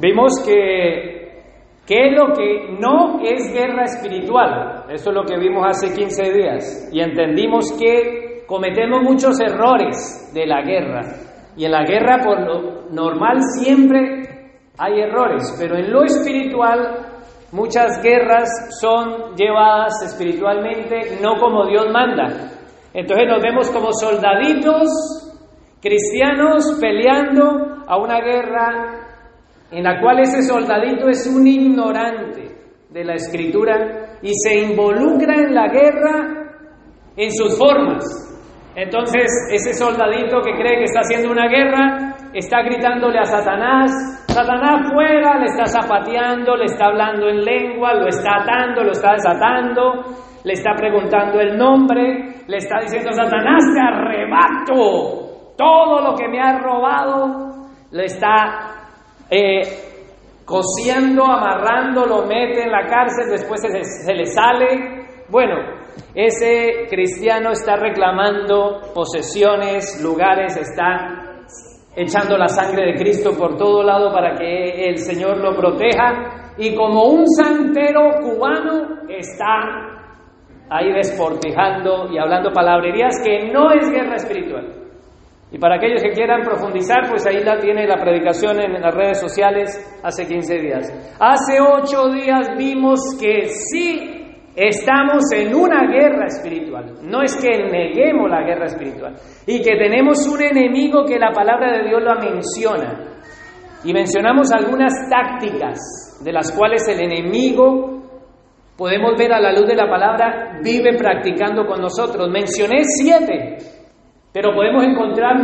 Vimos que, ¿qué es lo que no es guerra espiritual? Eso es lo que vimos hace 15 días. Y entendimos que cometemos muchos errores de la guerra. Y en la guerra, por lo normal, siempre hay errores. Pero en lo espiritual, muchas guerras son llevadas espiritualmente no como Dios manda. Entonces nos vemos como soldaditos cristianos peleando a una guerra en la cual ese soldadito es un ignorante de la escritura y se involucra en la guerra en sus formas. Entonces, ese soldadito que cree que está haciendo una guerra está gritándole a Satanás, Satanás fuera, le está zapateando, le está hablando en lengua, lo está atando, lo está desatando, le está preguntando el nombre, le está diciendo, Satanás, te arrebato todo lo que me has robado, le está eh, cosiendo, amarrando, lo mete en la cárcel, después se, se le sale. Bueno, ese cristiano está reclamando posesiones, lugares, está echando la sangre de Cristo por todo lado para que el Señor lo proteja y como un santero cubano está ahí desportijando y hablando palabrerías que no es guerra espiritual. Y para aquellos que quieran profundizar, pues ahí la tiene la predicación en las redes sociales hace 15 días. Hace 8 días vimos que sí estamos en una guerra espiritual. No es que neguemos la guerra espiritual. Y que tenemos un enemigo que la palabra de Dios la menciona. Y mencionamos algunas tácticas de las cuales el enemigo, podemos ver a la luz de la palabra, vive practicando con nosotros. Mencioné siete pero podemos encontrar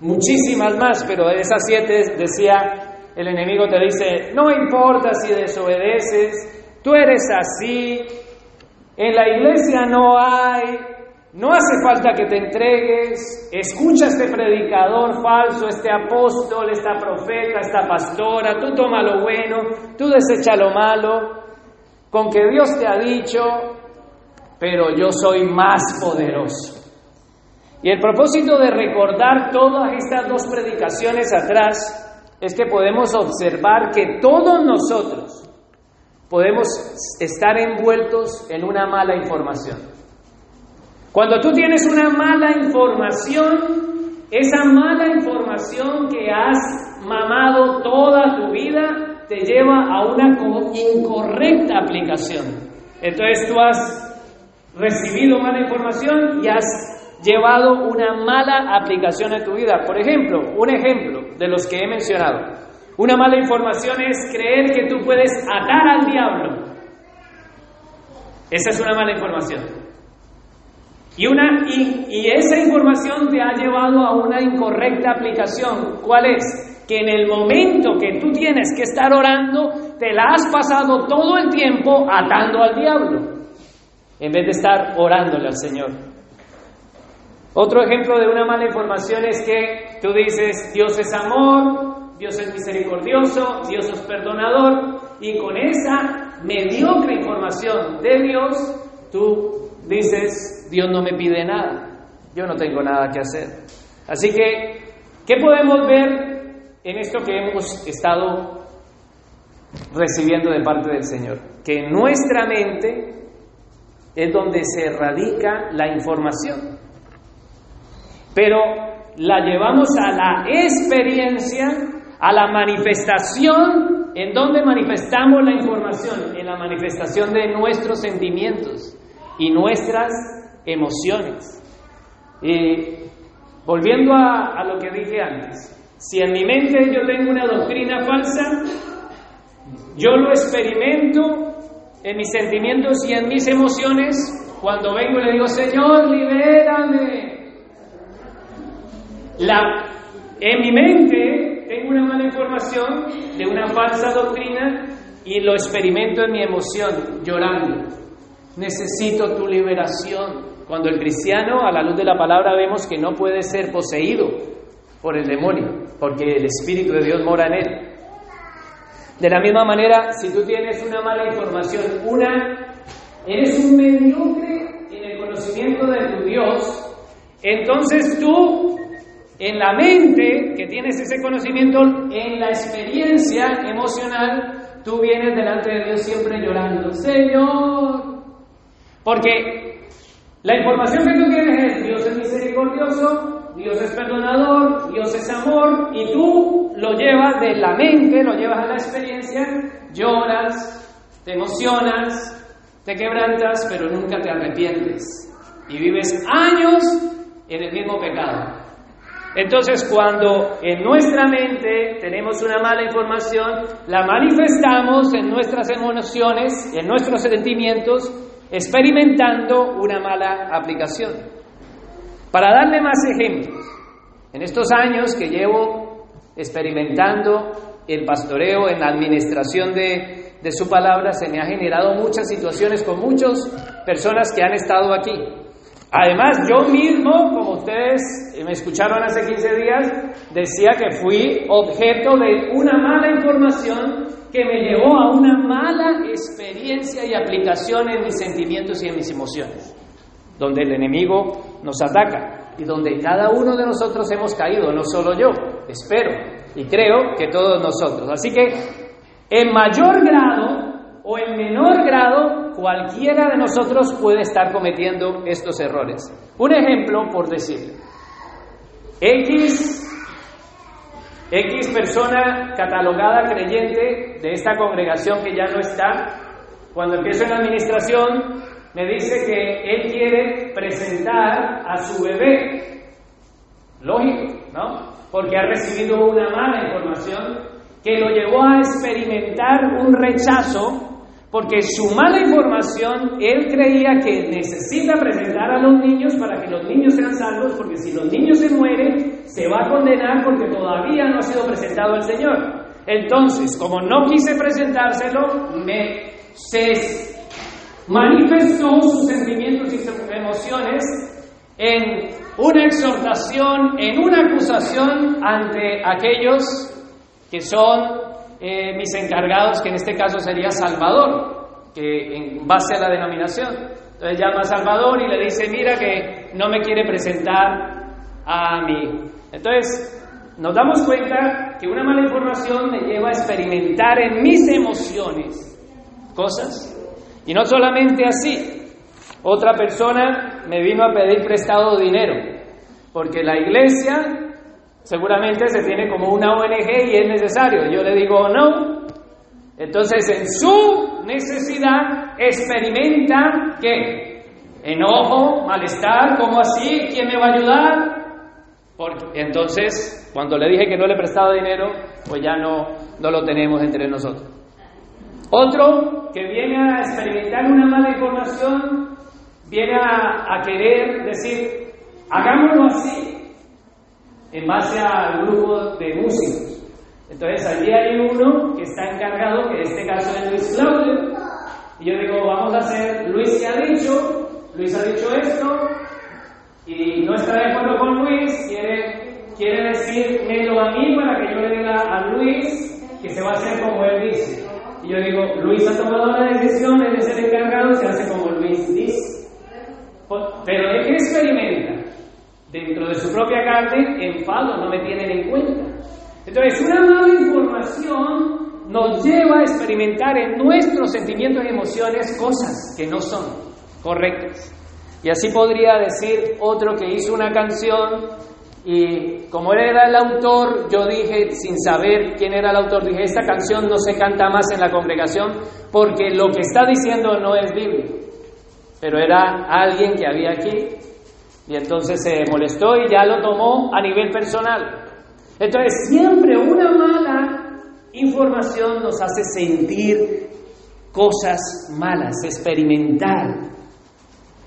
muchísimas más, pero de esas siete decía, el enemigo te dice, no importa si desobedeces, tú eres así, en la iglesia no hay, no hace falta que te entregues, escucha a este predicador falso, este apóstol, esta profeta, esta pastora, tú toma lo bueno, tú desecha lo malo, con que Dios te ha dicho, pero yo soy más poderoso. Y el propósito de recordar todas estas dos predicaciones atrás es que podemos observar que todos nosotros podemos estar envueltos en una mala información. Cuando tú tienes una mala información, esa mala información que has mamado toda tu vida te lleva a una incorrecta aplicación. Entonces tú has recibido mala información y has llevado una mala aplicación a tu vida. Por ejemplo, un ejemplo de los que he mencionado. Una mala información es creer que tú puedes atar al diablo. Esa es una mala información. Y, una, y, esa información te ha llevado a una incorrecta aplicación. ¿Cuál es? Que en el momento que tú tienes que estar orando, te la has pasado todo el tiempo atando al diablo, en vez de estar orándole al Señor. Otro ejemplo de una mala información es que tú dices, Dios es amor, Dios es misericordioso, Dios es perdonador, y con esa mediocre información de Dios, tú dices, Dios no me pide nada, yo no tengo nada que hacer. Así que, ¿qué podemos ver en esto que hemos estado recibiendo de parte del Señor? Que nuestra mente es donde se radica la información pero la llevamos a la experiencia, a la manifestación, en donde manifestamos la información, en la manifestación de nuestros sentimientos y nuestras emociones. Volviendo a, a lo que dije antes, si en mi mente yo tengo una doctrina falsa, yo lo experimento en mis sentimientos y en mis emociones. Cuando vengo y le digo, Señor, libérame, la, en mi mente tengo una mala información de una falsa doctrina y lo experimento en mi emoción, llorando. Necesito tu liberación. Cuando el cristiano, a la luz de la palabra, vemos que no puede ser poseído por el demonio, porque el Espíritu de Dios mora en él. De la misma manera, si tú tienes una mala información, una, eres un mediocre en el conocimiento de tu Dios, entonces tú en la mente que tienes ese conocimiento, en la experiencia emocional, tú vienes delante de Dios siempre llorando, Señor. Porque la información que tú tienes es Dios es misericordioso, Dios es perdonador, Dios es amor, y tú lo llevas de la mente, lo llevas a la experiencia, lloras, te emocionas, te quebrantas, pero nunca te arrepientes. Y vives años en el mismo pecado. Entonces, cuando en nuestra mente tenemos una mala información, la manifestamos en nuestras emociones, en nuestros sentimientos, experimentando una mala aplicación. Para darle más ejemplos, en estos años que llevo experimentando el pastoreo en la administración de, de su palabra, se me ha generado muchas situaciones con muchas personas que han estado aquí. Además, yo mismo, como ustedes me escucharon hace 15 días, decía que fui objeto de una mala información que me llevó a una mala experiencia y aplicación en mis sentimientos y en mis emociones, donde el enemigo nos ataca y donde cada uno de nosotros hemos caído, no solo yo, espero y creo que todos nosotros. Así que en mayor grado o en menor grado, cualquiera de nosotros puede estar cometiendo estos errores. Un ejemplo, por decir, X, X persona catalogada creyente de esta congregación que ya no está, cuando empiezo en la administración, me dice que él quiere presentar a su bebé. Lógico, ¿no? Porque ha recibido una mala información que lo llevó a experimentar un rechazo porque su mala información, él creía que necesita presentar a los niños para que los niños sean salvos, porque si los niños se mueren, se va a condenar porque todavía no ha sido presentado el Señor. Entonces, como no quise presentárselo, me se manifestó sus sentimientos y sus emociones en una exhortación, en una acusación ante aquellos que son eh, mis encargados, que en este caso sería Salvador, que en base a la denominación. Entonces llama a Salvador y le dice, mira que no me quiere presentar a mí. Entonces, nos damos cuenta que una mala información me lleva a experimentar en mis emociones cosas. Y no solamente así, otra persona me vino a pedir prestado dinero, porque la iglesia seguramente se tiene como una ONG y es necesario. Yo le digo no. Entonces en su necesidad experimenta qué? Enojo, malestar, ¿cómo así? ¿Quién me va a ayudar? Porque entonces, cuando le dije que no le prestaba dinero, pues ya no, no lo tenemos entre nosotros. Otro que viene a experimentar una mala información, viene a, a querer decir, hagámoslo así, en base al grupo de músicos. Entonces allí hay uno que está encargado, que en este caso es Luis Claudio, y yo digo, vamos a hacer, Luis se ha dicho, Luis ha dicho esto, y no está de acuerdo con Luis, quiere, quiere decírmelo a mí para que yo le diga a Luis que se va a hacer como él dice. Y yo digo, Luis ha tomado la decisión, él es el encargado, se hace como Luis dice. Pero él que experimenta dentro de su propia carne, enfado, no me tienen en cuenta. Entonces, una mala información nos lleva a experimentar en nuestros sentimientos y emociones cosas que no son correctas. Y así podría decir otro que hizo una canción y como él era el autor, yo dije, sin saber quién era el autor, dije, esta canción no se canta más en la congregación porque lo que está diciendo no es bíblico. Pero era alguien que había aquí y entonces se molestó y ya lo tomó a nivel personal. Entonces siempre una mala información nos hace sentir cosas malas, experimentar.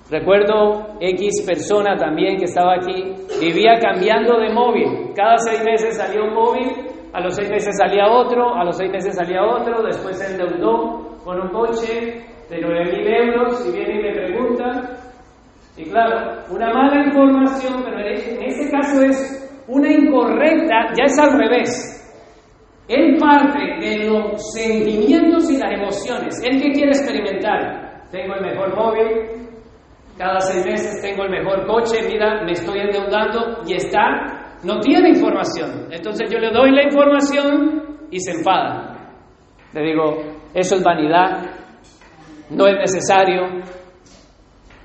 Recuerdo X persona también que estaba aquí, vivía cambiando de móvil. Cada seis meses salía un móvil, a los seis meses salía otro, a los seis meses salía otro, después se endeudó con un coche de 9 mil euros y viene y me pregunta, y claro, una mala información, pero en este caso es una incorrecta, ya es al revés. Él parte de los sentimientos y las emociones. Él que quiere experimentar. Tengo el mejor móvil, cada seis meses tengo el mejor coche, mira, me estoy endeudando y está, no tiene información. Entonces yo le doy la información y se enfada. Le digo, eso es vanidad, no es necesario,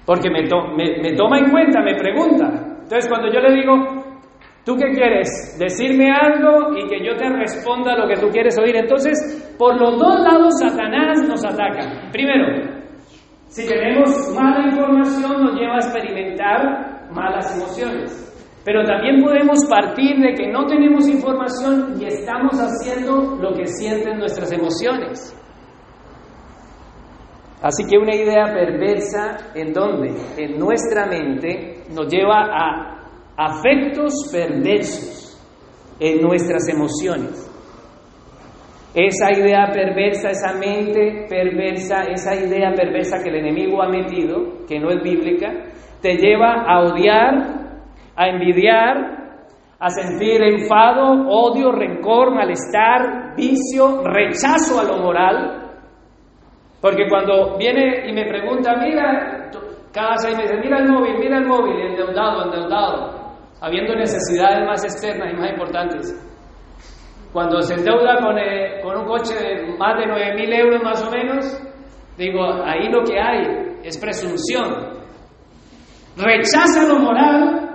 porque me, toma en cuenta, me pregunta. Entonces cuando yo le digo, ¿tú qué quieres? Decirme algo y que yo te responda lo que tú quieres oír. Entonces, por los dos lados Satanás nos ataca. Primero, si tenemos mala información nos lleva a experimentar malas emociones. Pero también podemos partir de que no tenemos información y estamos haciendo lo que sienten nuestras emociones. Así que una idea perversa en donde en nuestra mente nos lleva a afectos perversos en nuestras emociones. Esa idea perversa, esa mente perversa, esa idea perversa que el enemigo ha metido, que no es bíblica, te lleva a odiar, a envidiar, a sentir enfado, odio, rencor, malestar, vicio, rechazo a lo moral. Porque cuando viene y me pregunta, mira, cada seis meses, mira el móvil, mira el móvil, endeudado, endeudado, habiendo necesidades más externas y más importantes. Cuando se endeuda con, eh, con un coche de más de 9 mil euros más o menos, digo, ahí lo que hay es presunción. Rechaza lo moral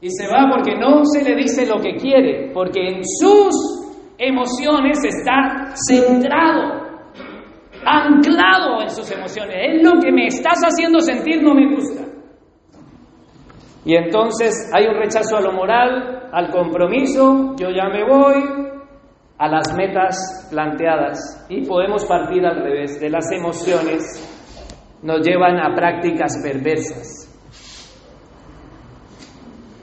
y se va porque no se le dice lo que quiere, porque en sus emociones está centrado, anclado en sus emociones. Es lo que me estás haciendo sentir no me gusta. Y entonces hay un rechazo a lo moral, al compromiso, yo ya me voy a las metas planteadas y podemos partir al revés, de las emociones nos llevan a prácticas perversas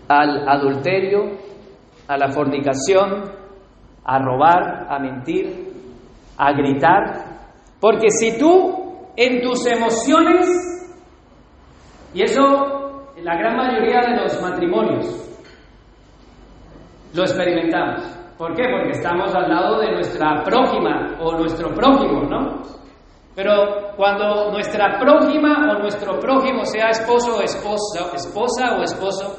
al adulterio, a la fornicación, a robar, a mentir, a gritar. Porque si tú en tus emociones, y eso en la gran mayoría de los matrimonios lo experimentamos. ¿Por qué? Porque estamos al lado de nuestra prójima o nuestro prójimo, ¿no? Pero cuando nuestra prójima o nuestro prójimo sea esposo o esposa, esposa o esposo,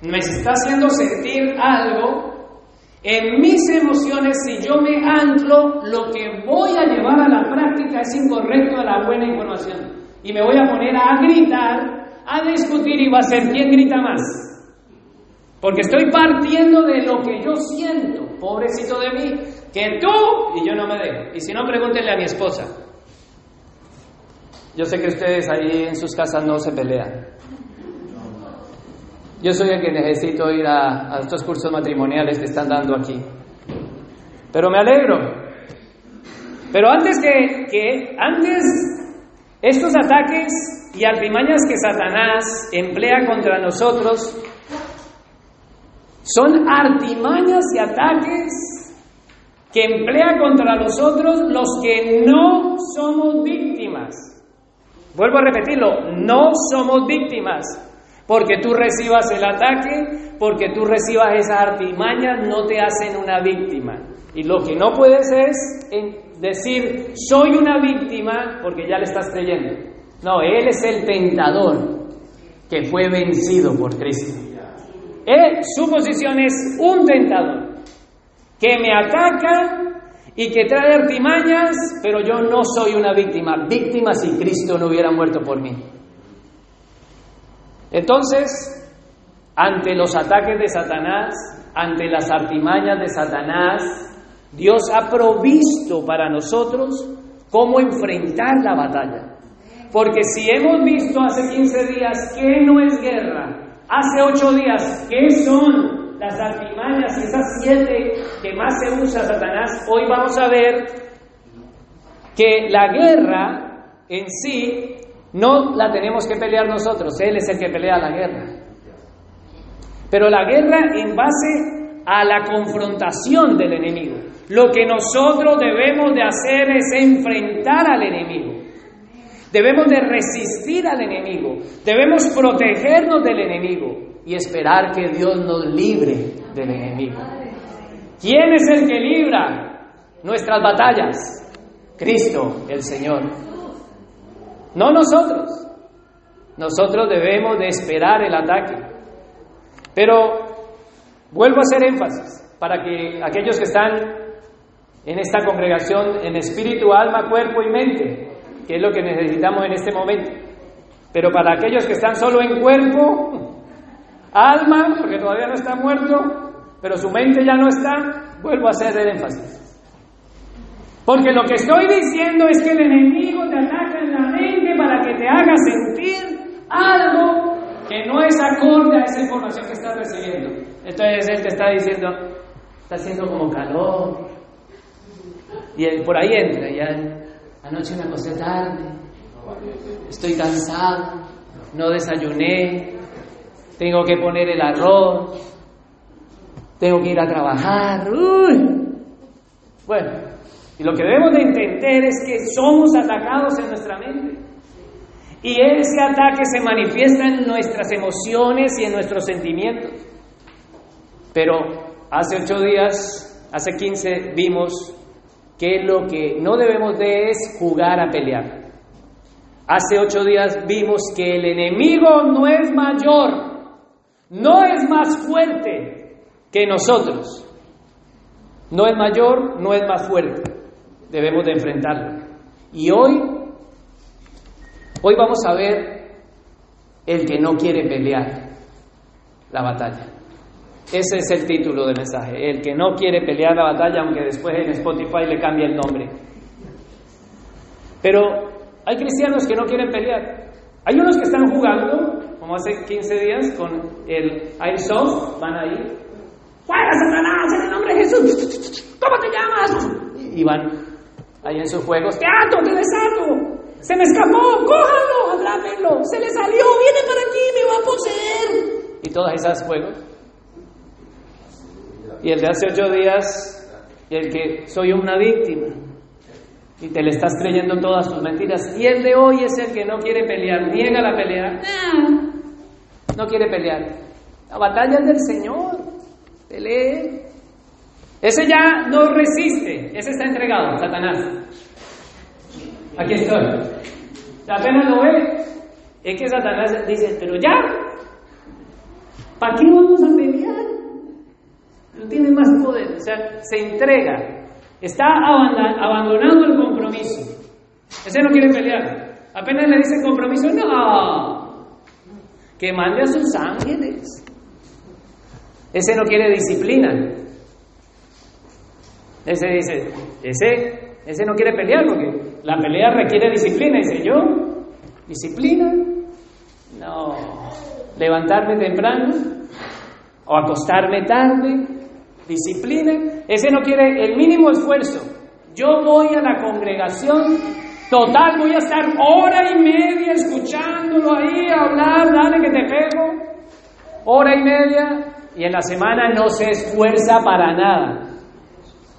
me está haciendo sentir algo, en mis emociones, si yo me anclo, lo que voy a llevar a la práctica es incorrecto a la buena información. Y me voy a poner a gritar, a discutir y va a ser quién grita más. Porque estoy partiendo de lo que yo siento, pobrecito de mí, que tú y yo no me dejo. Y si no, pregúntenle a mi esposa. Yo sé que ustedes ahí en sus casas no se pelean. Yo soy el que necesito ir a, estos cursos matrimoniales que están dando aquí. Pero me alegro. Pero antes que, que antes estos ataques y artimañas que Satanás emplea contra nosotros son artimañas y ataques que emplea contra nosotros los que no somos víctimas. Vuelvo a repetirlo, no somos víctimas. Porque tú recibas el ataque, porque tú recibas esas artimañas, no te hacen una víctima. Y lo que no puedes es decir, soy una víctima, porque ya le estás creyendo. No, Él es el tentador que fue vencido por Cristo. Él, su posición es un tentador que me ataca y que trae artimañas, pero yo no soy una víctima. Víctima si Cristo no hubiera muerto por mí. Entonces, ante los ataques de Satanás, ante las artimañas de Satanás, Dios ha provisto para nosotros cómo enfrentar la batalla. Porque si hemos visto hace 15 días que no es guerra, hace 8 días que son las artimañas, esas siete que más se usa Satanás, hoy vamos a ver que la guerra en sí no la tenemos que pelear nosotros, Él es el que pelea la guerra. Pero la guerra en base a la confrontación del enemigo. Lo que nosotros debemos de hacer es enfrentar al enemigo. Debemos de resistir al enemigo. Debemos protegernos del enemigo y esperar que Dios nos libre del enemigo. ¿Quién es el que libra nuestras batallas? Cristo, el Señor. No nosotros. Nosotros debemos de esperar el ataque. Pero vuelvo a hacer énfasis para que aquellos que están en esta congregación en espíritu, alma, cuerpo y mente, que es lo que necesitamos en este momento. Pero para aquellos que están solo en cuerpo, alma, porque todavía no está muerto, pero su mente ya no está, vuelvo a hacer el énfasis. Porque lo que estoy diciendo es que el enemigo te ataca en la mente para que te haga sentir algo que no es acorde a esa información que estás recibiendo. Entonces él te está diciendo, está haciendo como calor. Y él por ahí entra, ya anoche me acosté tarde, estoy cansado, no desayuné, tengo que poner el arroz, tengo que ir a trabajar. Uy. Bueno, y lo que debemos de entender es que somos atacados en nuestra mente. Y ese ataque se manifiesta en nuestras emociones y en nuestros sentimientos. Pero hace ocho días, hace quince, vimos que lo que no debemos de es jugar a pelear. Hace ocho días vimos que el enemigo no es mayor, no es más fuerte que nosotros. No es mayor, no es más fuerte. Debemos de enfrentarlo. Y hoy Hoy vamos a ver el que no quiere pelear la batalla. Ese es el título del mensaje, el que no quiere pelear la batalla, aunque después en Spotify le cambie el nombre. Pero hay cristianos que no quieren pelear. Hay unos que están jugando, como hace 15 días, con el Airsoft, van ahí. ¡Fuera, Satanás! En el nombre de Jesús. ¿Cómo te llamas? Y van ahí en sus juegos. ¡Te ato, te desato! Se me escapó, cójalo, atrápenlo. Se le salió, viene para aquí, me va a poseer. Y todas esas juegos. Y el de hace ocho días, el que soy una víctima. Y te le estás creyendo todas sus mentiras. Y el de hoy es el que no quiere pelear, niega la pelea. No quiere pelear. La batalla es del Señor. Pelee. Ese ya no resiste, ese está entregado, Satanás. Aquí estoy. Apenas lo ve, es que Satanás dice, pero ya, ¿para qué vamos a pelear? No tiene más poder, o sea, se entrega, está abandonando el compromiso. Ese no quiere pelear. Apenas le dice compromiso, no, que mande a sus ángeles. Ese no quiere disciplina. Ese dice, ese, ese no quiere pelear porque la pelea requiere disciplina, dice yo. ¿Disciplina? No. ¿Levantarme temprano? ¿O acostarme tarde? ¿Disciplina? Ese no quiere el mínimo esfuerzo. Yo voy a la congregación, total, voy a estar hora y media escuchándolo ahí hablar, dale que te pego. Hora y media, y en la semana no se esfuerza para nada.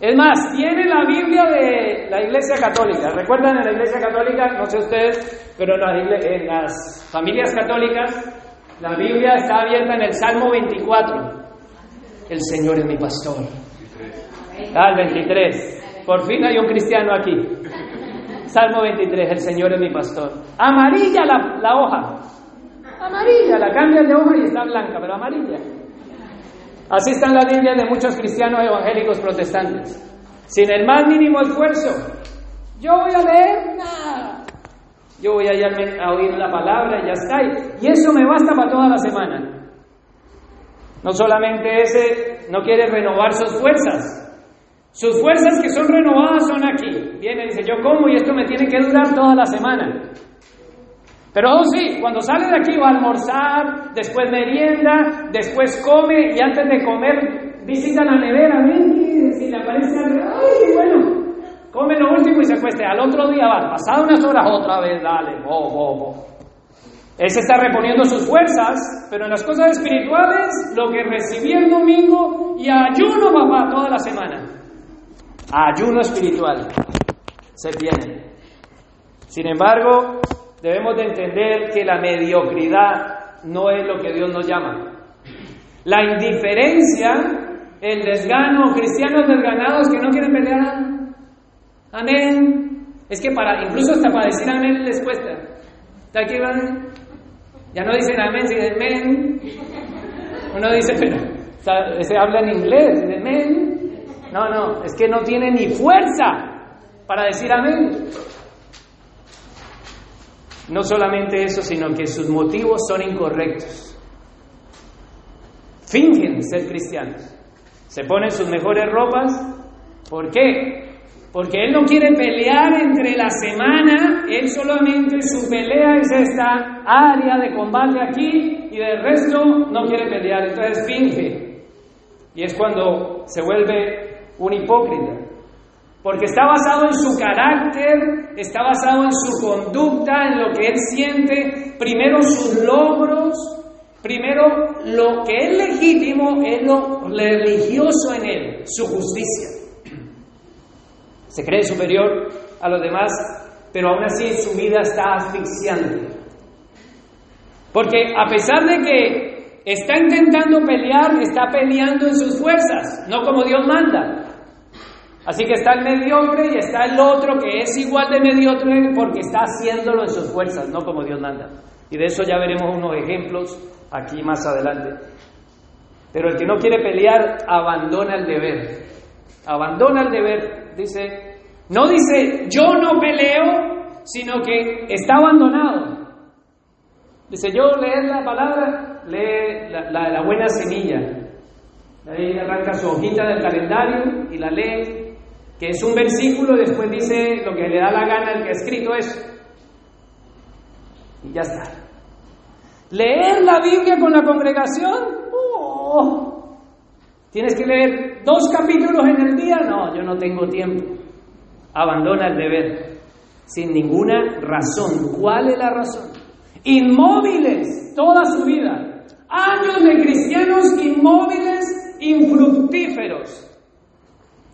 Es más, tiene la Biblia de la Iglesia Católica. ¿Recuerdan en la Iglesia Católica? No sé ustedes, pero en las, familias católicas la Biblia está abierta en el Salmo 24. El Señor es mi pastor. Ah, el 23. Por fin hay un cristiano aquí. Salmo 23, el Señor es mi pastor. Amarilla la, la hoja. Amarilla, la cambian de hoja y está blanca, pero amarilla. Así está en la Biblia de muchos cristianos evangélicos protestantes. Sin el más mínimo esfuerzo. Yo voy a leer. Yo voy a, a oír la palabra y ya está. Y eso me basta para toda la semana. No solamente ese no quiere renovar sus fuerzas. Sus fuerzas que son renovadas son aquí. Viene y dice, yo como y esto me tiene que durar toda la semana. Pero oh sí, cuando sale de aquí va a almorzar, después merienda, después come y antes de comer visita la nevera, ven, si le aparece algo, ay, bueno, come lo último y se acueste. Al otro día va, pasado unas horas otra vez, dale, bo, bo, bo. Él se está reponiendo sus fuerzas, pero en las cosas espirituales, lo que recibí el domingo y ayuno, papá, toda la semana. Ayuno espiritual. Se tiene. Sin embargo, debemos de entender que la mediocridad no es lo que Dios nos llama. La indiferencia, el desgano, cristianos desganados que no quieren pelear. Amén. Es que para, incluso hasta para decir amén les cuesta. ¿Está aquí, van? Ya no dicen amén, dicen amén. Uno dice, pero se habla en inglés, amén. No, no, es que no tiene ni fuerza para decir amén. No solamente eso, sino que sus motivos son incorrectos. Fingen ser cristianos. Se ponen sus mejores ropas. ¿Por qué? Porque él no quiere pelear entre la semana, él solamente su pelea es esta área de combate aquí y del resto no quiere pelear, entonces finge. Y es cuando se vuelve un hipócrita. Porque está basado en su carácter, está basado en su conducta, en lo que él siente, primero sus logros, primero lo que es legítimo es lo religioso en él, su justicia. Se cree superior a los demás, pero aún así su vida está asfixiante. Porque a pesar de que está intentando pelear, está peleando en sus fuerzas, no como Dios manda. Así que está el mediocre y está el otro que es igual de mediocre porque está haciéndolo en sus fuerzas, no como Dios manda. Y de eso ya veremos unos ejemplos aquí más adelante. Pero el que no quiere pelear abandona el deber. Abandona el deber, dice, no dice yo no peleo, sino que está abandonado. Dice yo leer la palabra, lee la, la buena semilla. Ahí arranca su hojita del calendario y la lee que es un versículo, después dice lo que le da la gana el que ha escrito eso. Y ya está. Leer la Biblia con la congregación, oh, tienes que leer dos capítulos en el día, no, yo no tengo tiempo. Abandona el deber, sin ninguna razón. ¿Cuál es la razón? Inmóviles toda su vida. Años de cristianos inmóviles, infructíferos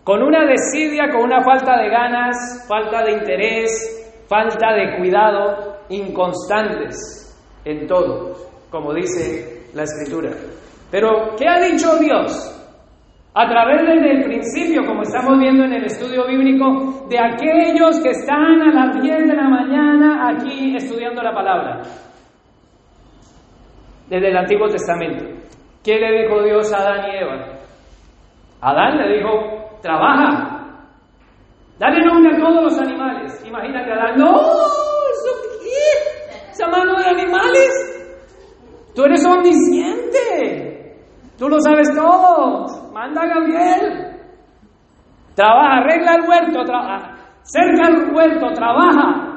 con una desidia, con una falta de ganas, falta de interés, falta de cuidado, inconstantes en todo, como dice la escritura. Pero, ¿qué ha dicho Dios? A través del principio, como estamos viendo en el estudio bíblico, de aquellos que están a las 10 de la mañana aquí estudiando la palabra, desde el Antiguo Testamento. ¿Qué le dijo Dios a Adán y Eva? Adán le dijo, trabaja. Dale nombre a todos los animales. Imagínate, Adán, no, ¿eso qué? ¿Esa mano de animales? Tú eres omnisciente. Tú lo sabes todo. Manda a Gabriel. Trabaja, arregla el huerto, trabaja. Cerca el huerto, trabaja.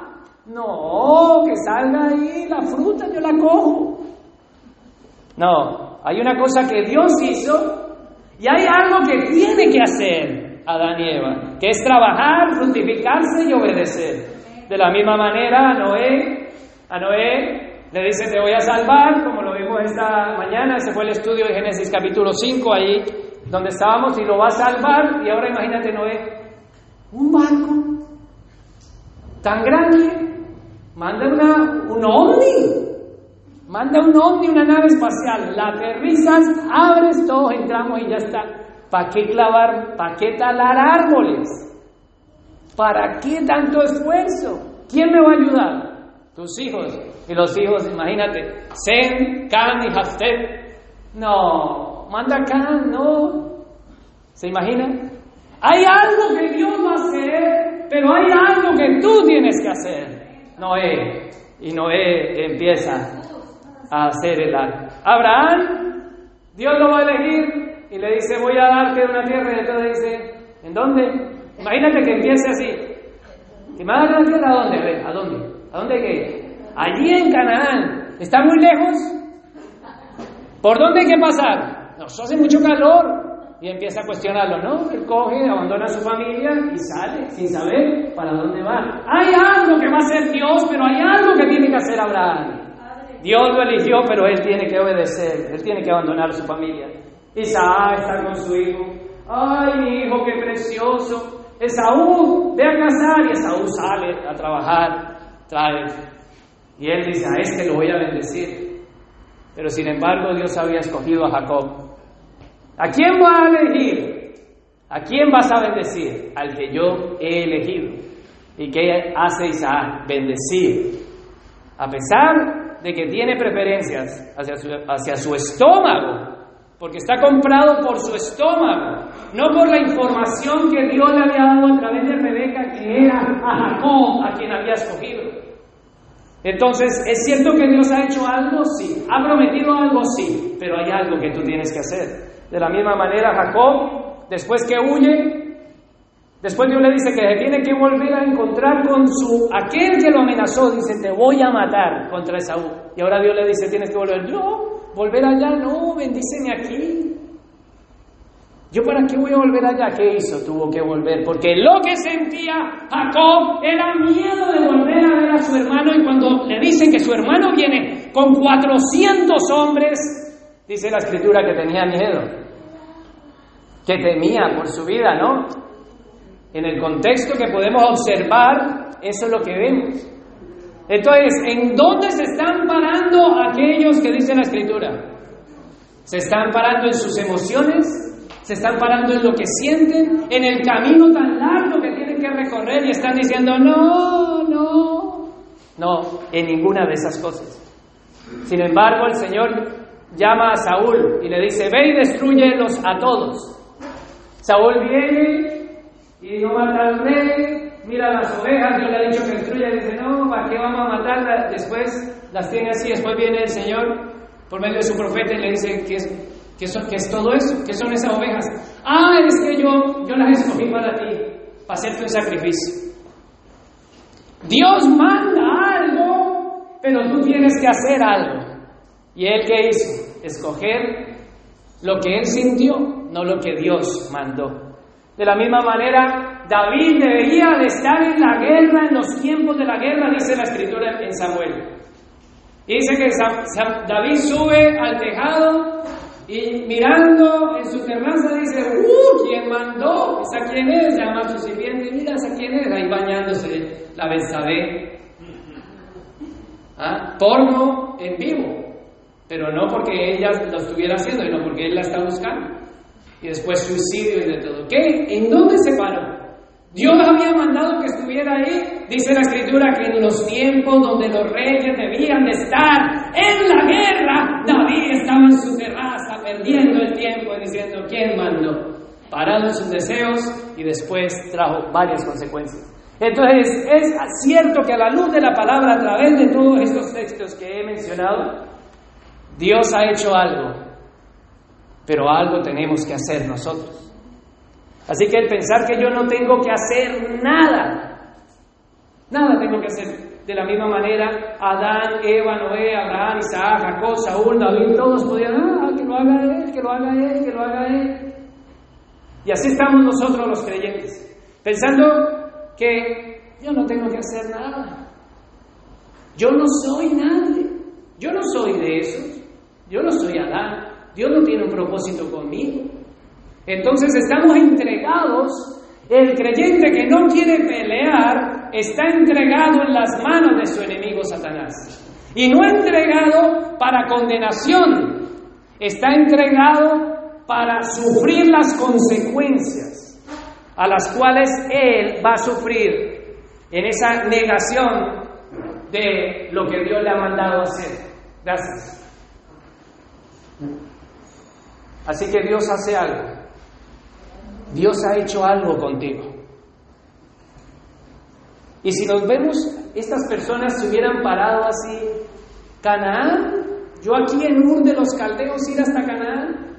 No, que salga ahí la fruta, yo la cojo. No, hay una cosa que Dios hizo y hay algo que tiene que hacer Adán y Eva, que es trabajar, fructificarse y obedecer. De la misma manera a Noé, a Noé le dice te voy a salvar, como lo vimos esta mañana, ese fue el estudio de Génesis capítulo 5, ahí donde estábamos, y lo va a salvar, y ahora imagínate Noé, un barco tan grande, manda una, un ovni, Manda un ovni, una nave espacial, la aterrizas, abres, todos entramos y ya está. ¿Para qué clavar, para qué talar árboles? ¿Para qué tanto esfuerzo? ¿Quién me va a ayudar? Tus hijos. Y los hijos, imagínate, Zen, Can y Haftet. No, manda Can, no. ¿Se imagina? Hay algo que Dios va a hacer, pero hay algo que tú tienes que hacer. Noé. Y Noé empieza a hacer el arca. Abraham, Dios lo va a elegir y le dice, voy a darte una tierra y entonces dice, ¿en dónde? Imagínate que empiece así. ¿Que me va a dar una tierra a dónde? ¿A dónde? ¿A dónde qué? Allí en Canaán. ¿Está muy lejos? ¿Por dónde hay que pasar? No, eso hace mucho calor. Y empieza a cuestionarlo, ¿no? Él coge, abandona a su familia y sale sin saber para dónde va. Hay algo que va a hacer Dios, pero hay algo que tiene que hacer Abraham. Dios lo eligió, pero él tiene que obedecer, él tiene que abandonar su familia. Isaac está con su hijo. Ay, mi hijo, qué precioso. Esaú, ve a casar. Y Esaú sale a trabajar, trae. Y él dice, a este lo voy a bendecir. Pero sin embargo, Dios había escogido a Jacob. ¿A quién va a elegir? ¿A quién vas a bendecir? Al que yo he elegido. ¿Y qué hace Isaac? Bendecir. A pesar de que tiene preferencias hacia su, hacia su estómago, porque está comprado por su estómago, no por la información que Dios le había dado a través de Rebeca, que era a Jacob a quien había escogido. Entonces, ¿es cierto que Dios ha hecho algo? Sí. ¿Ha prometido algo? Sí. Pero hay algo que tú tienes que hacer. De la misma manera, Jacob, después que huye, después Dios le dice que se tiene que volver a encontrar con su, aquel que lo amenazó, dice, te voy a matar contra Esaú. Y ahora Dios le dice, tienes que volver. Yo, volver allá, no, bendíceme aquí. ¿Yo para qué voy a volver allá? ¿Qué hizo? Tuvo que volver. Porque lo que sentía Jacob era miedo de volver a ver a su hermano. Y cuando le dicen que su hermano viene con 400 hombres, dice la escritura que tenía miedo. Que temía por su vida, ¿no? En el contexto que podemos observar, eso es lo que vemos. Entonces, ¿en dónde se están parando aquellos que dicen la escritura? ¿Se están parando en sus emociones? se están parando en lo que sienten, en el camino tan largo que tienen que recorrer y están diciendo, no, no, no, en ninguna de esas cosas. Sin embargo, el Señor llama a Saúl y le dice, ve y destruyelos a todos. Saúl viene y no mata al rey, mira las ovejas, Dios le ha dicho que destruya y dice, no, ¿para qué vamos a matarlas? Después las tiene así, después viene el Señor por medio de su profeta y le dice que es ¿Qué, es todo eso? ¿Qué son esas ovejas? Ah, es que yo, yo las escogí para ti, para hacerte un sacrificio. Dios manda algo, pero tú tienes que hacer algo. ¿Y él qué hizo? Escoger lo que él sintió, no lo que Dios mandó. De la misma manera, David debería de estar en la guerra, en los tiempos de la guerra, dice la escritura en Samuel. Dice que David sube al tejado y mirando en su terraza dice, ¡uh! ¿Quién mandó? ¿Esa quién es? Llama a su sirviente, mira, ¿esa quién es? Ahí bañándose la Betsabé. ¿Ah? Porno en vivo. Pero no porque ella lo estuviera haciendo, sino porque él la está buscando. Y después suicidio y de todo. ¿Qué? ¿En dónde se paró? Dios había mandado que estuviera ahí. Dice la escritura que en los tiempos donde los reyes debían de estar en la guerra, David estaba en su terraza perdiendo el tiempo diciendo, ¿quién mandó? Parando sus deseos y después trajo varias consecuencias. Entonces, es cierto que a la luz de la palabra, a través de todos estos textos que he mencionado, Dios ha hecho algo, pero algo tenemos que hacer nosotros. Así que el pensar que yo no tengo que hacer nada, nada tengo que hacer. De la misma manera, Adán, Eva, Noé, Abraham, Isaac, Jacob, Saúl, David, todos podían, ah, que lo haga él, que lo haga él, que lo haga él. Y así estamos nosotros los creyentes, pensando que yo no tengo que hacer nada. Yo no soy nadie. Yo no soy de esos. Yo no soy Adán. Dios no tiene un propósito conmigo. Entonces estamos entregados, el creyente que no quiere pelear está entregado en las manos de su enemigo Satanás. Y no entregado para condenación, está entregado para sufrir las consecuencias a las cuales él va a sufrir en esa negación de lo que Dios le ha mandado hacer. Gracias. Así que Dios hace algo. Dios ha hecho algo contigo. Y si nos vemos, estas personas se hubieran parado así, Canaán, yo aquí en Ur de los Caldeos ir hasta Canaán.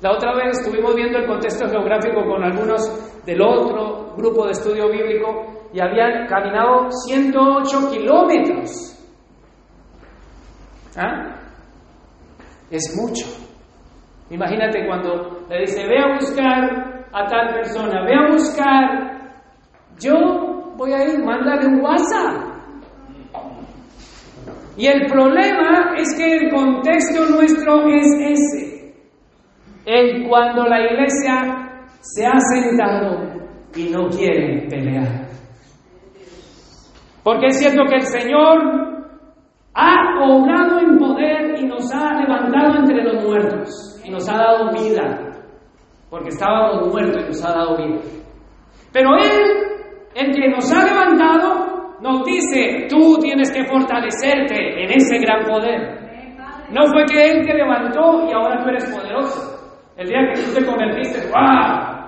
La otra vez estuvimos viendo el contexto geográfico con algunos del otro grupo de estudio bíblico y habían caminado 108 kilómetros. ¿Ah? Es mucho. Imagínate cuando le dice, ve a buscar a tal persona, ve a buscar, yo voy a ir, mándale un WhatsApp. Y el problema es que el contexto nuestro es ese. El cuando la iglesia se ha sentado y no quiere pelear. Porque es cierto que el Señor ha obrado en poder y nos ha levantado entre los muertos y nos ha dado vida, porque estábamos muertos y nos ha dado vida. Pero Él, el que nos ha levantado, nos dice, tú tienes que fortalecerte en ese gran poder. No fue que Él te levantó y ahora tú eres poderoso. El día que tú te convertiste, ¡wow!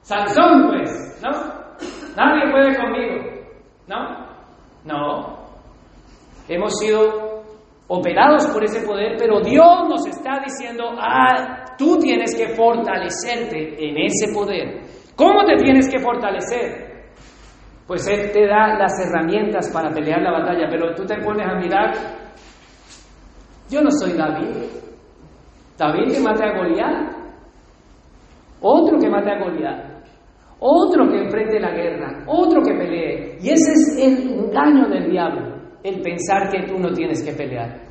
Sansón, pues, ¿no? Nadie puede conmigo, ¿no? No. Hemos sido operados por ese poder, pero Dios nos está diciendo, ah, tú tienes que fortalecerte en ese poder. ¿Cómo te tienes que fortalecer? Pues Él te da las herramientas para pelear la batalla, pero tú te pones a mirar, yo no soy David. David que mate a Goliat. Otro que mate a Goliat. Otro que enfrente la guerra. Otro que pelee. Y ese es el engaño del diablo el pensar que tú no tienes que pelear.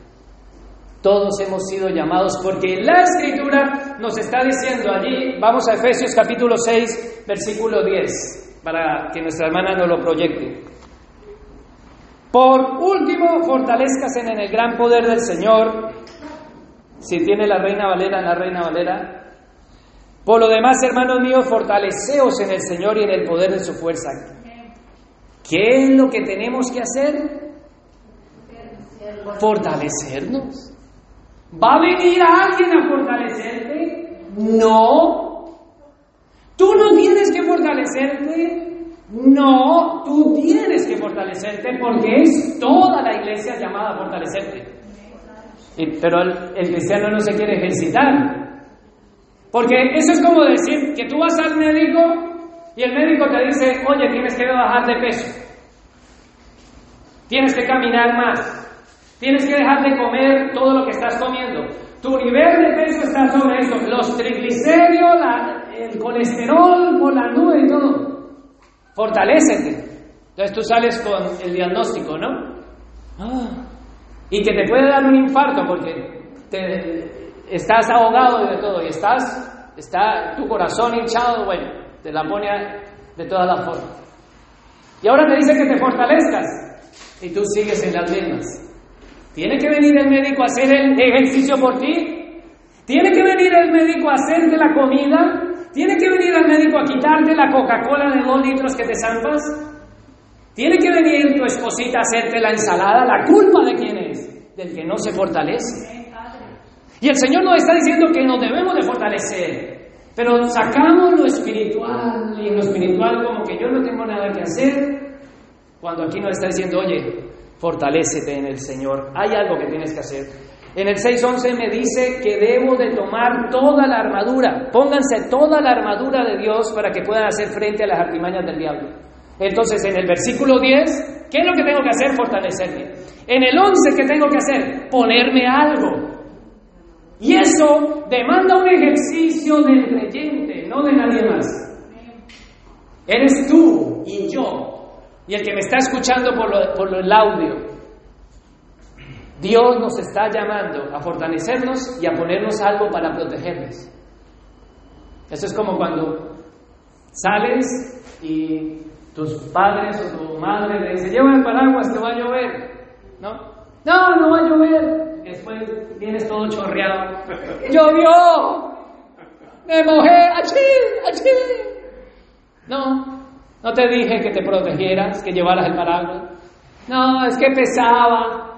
Todos hemos sido llamados porque la escritura nos está diciendo allí, vamos a Efesios capítulo 6, versículo 10, para que nuestra hermana nos lo proyecte. Por último, fortalezcase en el gran poder del Señor. Si tiene la reina Valera, la reina Valera. Por lo demás, hermanos míos, fortaleceos en el Señor y en el poder de su fuerza. ¿Qué es lo que tenemos que hacer? Fortalecernos. ¿Va a venir alguien a fortalecerte? No. ¿Tú no tienes que fortalecerte? No, tú tienes que fortalecerte porque es toda la iglesia llamada a fortalecerte. pero el, cristiano no se quiere ejercitar. Porque eso es como decir que tú vas al médico y el médico te dice, oye, tienes que bajar de peso. Tienes que caminar más. Tienes que dejar de comer todo lo que estás comiendo. Tu nivel de peso está sobre esto. Los triglicéridos, el colesterol por la nube y todo. Fortalécete. Entonces tú sales con el diagnóstico, ¿no? Ah. y que te puede dar un infarto porque te, estás ahogado de todo y estás, está tu corazón hinchado, bueno, te la pone de todas las formas. Y ahora te dice que te fortalezcas y tú sigues en las mismas. ¿Tiene que venir el médico a hacer el ejercicio por ti? ¿Tiene que venir el médico a hacerte la comida? ¿Tiene que venir el médico a quitarte la Coca-Cola de dos litros que te zampas? ¿Tiene que venir tu esposita a hacerte la ensalada? ¿La culpa de quién es? Del que no se fortalece. Y el Señor nos está diciendo que nos debemos de fortalecer. Pero sacamos lo espiritual y lo espiritual como que yo no tengo nada que hacer. Cuando aquí nos está diciendo, oye, fortalécete en el Señor. Hay algo que tienes que hacer. En el 6.11 me dice que debo de tomar toda la armadura. Pónganse toda la armadura de Dios para que puedan hacer frente a las artimañas del diablo. Entonces, en el versículo 10, ¿qué es lo que tengo que hacer? Fortalecerme. En el 11, ¿qué tengo que hacer? Ponerme algo. Y eso demanda un ejercicio del creyente, no de nadie más. Eres tú y yo y el que me está escuchando por, por el audio, Dios nos está llamando a fortalecernos y a ponernos algo para protegernos. Eso es como cuando sales y tus padres o tu madre te dicen, lleva el paraguas, te va a llover. ¿No? No, no va a llover. Después vienes todo chorreado. ¡Llovió! ¡Me mojé! ¡Achí! ¡Achí! No, no te dije que te protegieras, que llevaras el paraguas. No, es que pesaba.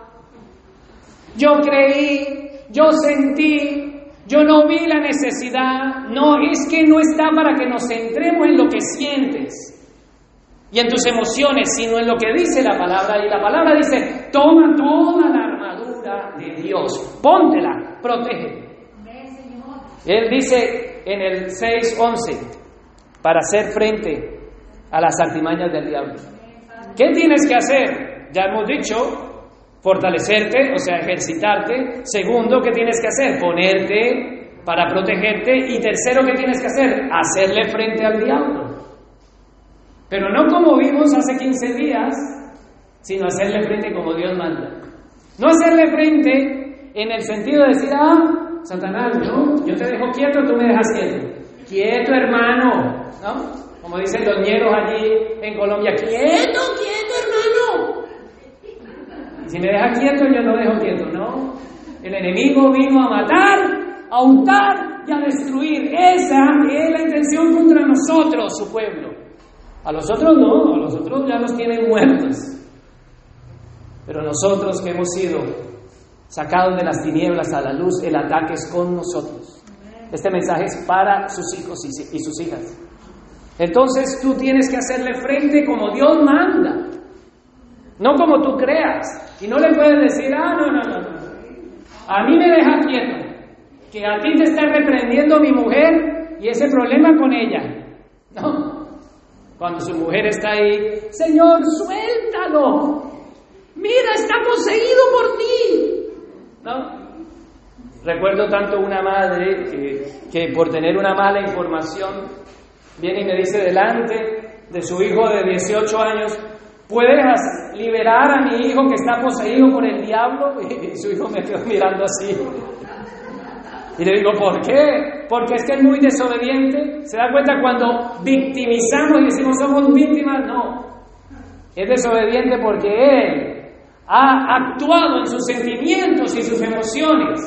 Yo creí, yo sentí, yo no vi la necesidad. No, es que no está para que nos centremos en lo que sientes y en tus emociones, sino en lo que dice la palabra. Y la palabra dice, toma toda la armadura de Dios, póntela, protege. Él dice en el 6.11, para hacer frente a las artimañas del diablo. ¿Qué tienes que hacer? Ya hemos dicho, fortalecerte, o sea, ejercitarte. Segundo, ¿qué tienes que hacer? Ponerte para protegerte. Y tercero, ¿qué tienes que hacer? Hacerle frente al diablo. Pero no como vimos hace 15 días, sino hacerle frente como Dios manda. No hacerle frente en el sentido de decir, ah, Satanás, ¿no? Yo te dejo quieto, tú me dejas quieto. Quieto, hermano, ¿no? Como dicen los ñeros allí en Colombia, quieto, quieto, hermano. Y si me deja quieto, yo no dejo quieto, ¿no? El enemigo vino a matar, a untar y a destruir. Esa es la intención contra nosotros, su pueblo. A los otros no, a los otros ya los tienen muertos. Pero nosotros que hemos sido sacados de las tinieblas a la luz, el ataque es con nosotros. Este mensaje es para sus hijos y sus hijas. Entonces tú tienes que hacerle frente como Dios manda, no como tú creas. Y no le puedes decir, ah, no, no, no, no. A mí me deja quieto, que a ti te está reprendiendo mi mujer y ese problema con ella. No. Cuando su mujer está ahí, Señor, suéltalo. Mira, está poseído por ti. ¿No? Recuerdo tanto una madre que, que por tener una mala información viene y me dice delante de su hijo de 18 años, ¿puedes liberar a mi hijo que está poseído por el diablo? Y su hijo me quedó mirando así. Y le digo, ¿por qué? Porque es que es muy desobediente. ¿Se da cuenta cuando victimizamos y decimos somos víctimas? No. Es desobediente porque él ha actuado en sus sentimientos y sus emociones.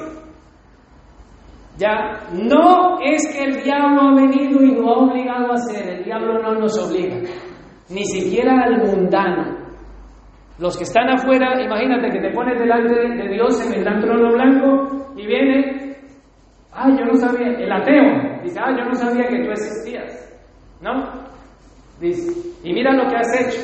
Ya, no es que el diablo ha venido y lo ha obligado a hacer, el diablo no nos obliga, ni siquiera al mundano. Los que están afuera, imagínate que te pones delante de Dios en el gran trono blanco y viene, ay, yo no sabía, el ateo, dice, ay, yo no sabía que tú existías, ¿no? Dice, y mira lo que has hecho.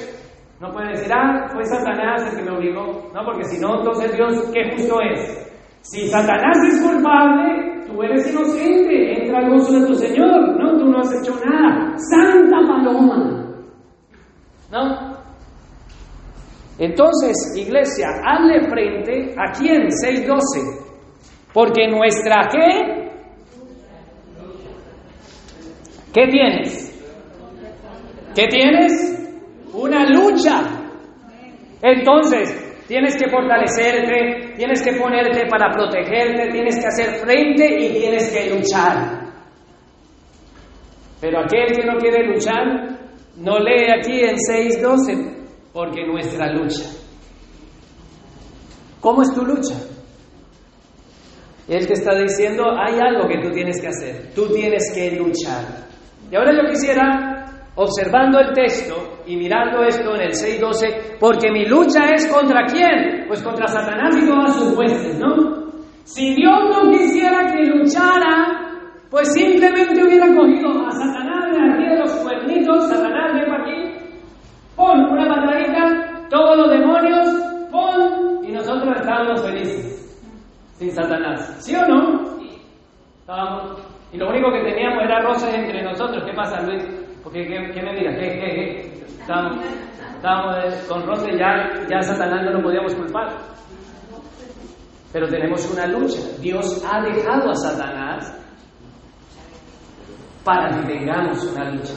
No puede decir, ah, fue Satanás el que me obligó, no, porque si no, entonces Dios, ¿qué justo es? Si Satanás es culpable, tú eres inocente, entra al gozo de tu Señor, ¿no? Tú no has hecho nada. Santa Paloma, ¿no? Entonces, iglesia, hazle frente a quién? 6.12. Porque nuestra qué? ¿Qué tienes? ¿Qué tienes? Una lucha. Entonces, Tienes que fortalecerte, tienes que ponerte para protegerte, tienes que hacer frente y tienes que luchar. Pero aquel que no quiere luchar, no lee aquí en 6.12, porque nuestra lucha. ¿Cómo es tu lucha? Él te está diciendo, hay algo que tú tienes que hacer, tú tienes que luchar. Y ahora yo quisiera observando el texto y mirando esto en el 6.12, porque mi lucha es contra quién? Pues contra Satanás y todas sus huestes, ¿no? Si Dios no quisiera que luchara, pues simplemente hubiera cogido a Satanás de aquí de los cuernitos, Satanás, ven aquí, pon una patadita, todos los demonios, pon, y nosotros estábamos felices, sin Satanás. ¿Sí o no? Estábamos, y lo único que teníamos era rosas entre nosotros. ¿Qué pasa, Luis? Porque, ¿qué, me mira? ¿Qué, qué, qué? Estábamos, estábamos con Rose, ya, ya Satanás no lo podíamos culpar. Pero tenemos una lucha. Dios ha dejado a Satanás para que tengamos una lucha.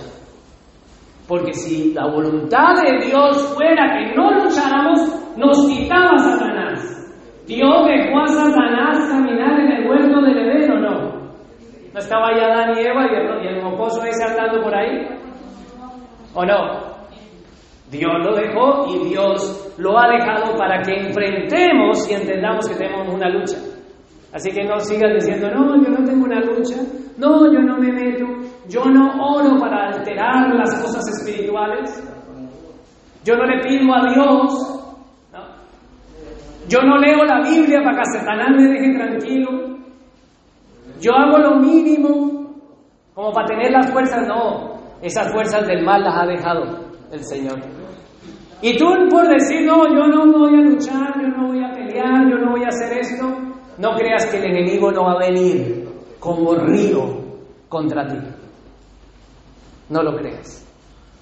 Porque si la voluntad de Dios fuera que no lucháramos, nos quitaba Satanás. Dios dejó a Satanás caminar en el huerto del Edén o no. ¿No estaba ya Adán y Eva y el, mocoso ahí saltando por ahí? ¿O no? Dios lo dejó y Dios lo ha dejado para que enfrentemos y entendamos que tenemos una lucha. Así que no sigas diciendo, no, yo no tengo una lucha, no, yo no me meto, yo no oro para alterar las cosas espirituales, yo no le pido a Dios, yo no leo la Biblia para que Satanás me deje tranquilo, yo hago lo mínimo como para tener las fuerzas, no, esas fuerzas del mal las ha dejado el Señor. Y tú por decir, no, yo no voy a luchar, yo no voy a pelear, yo no voy a hacer esto, no creas que el enemigo no va a venir como río contra ti. No lo creas.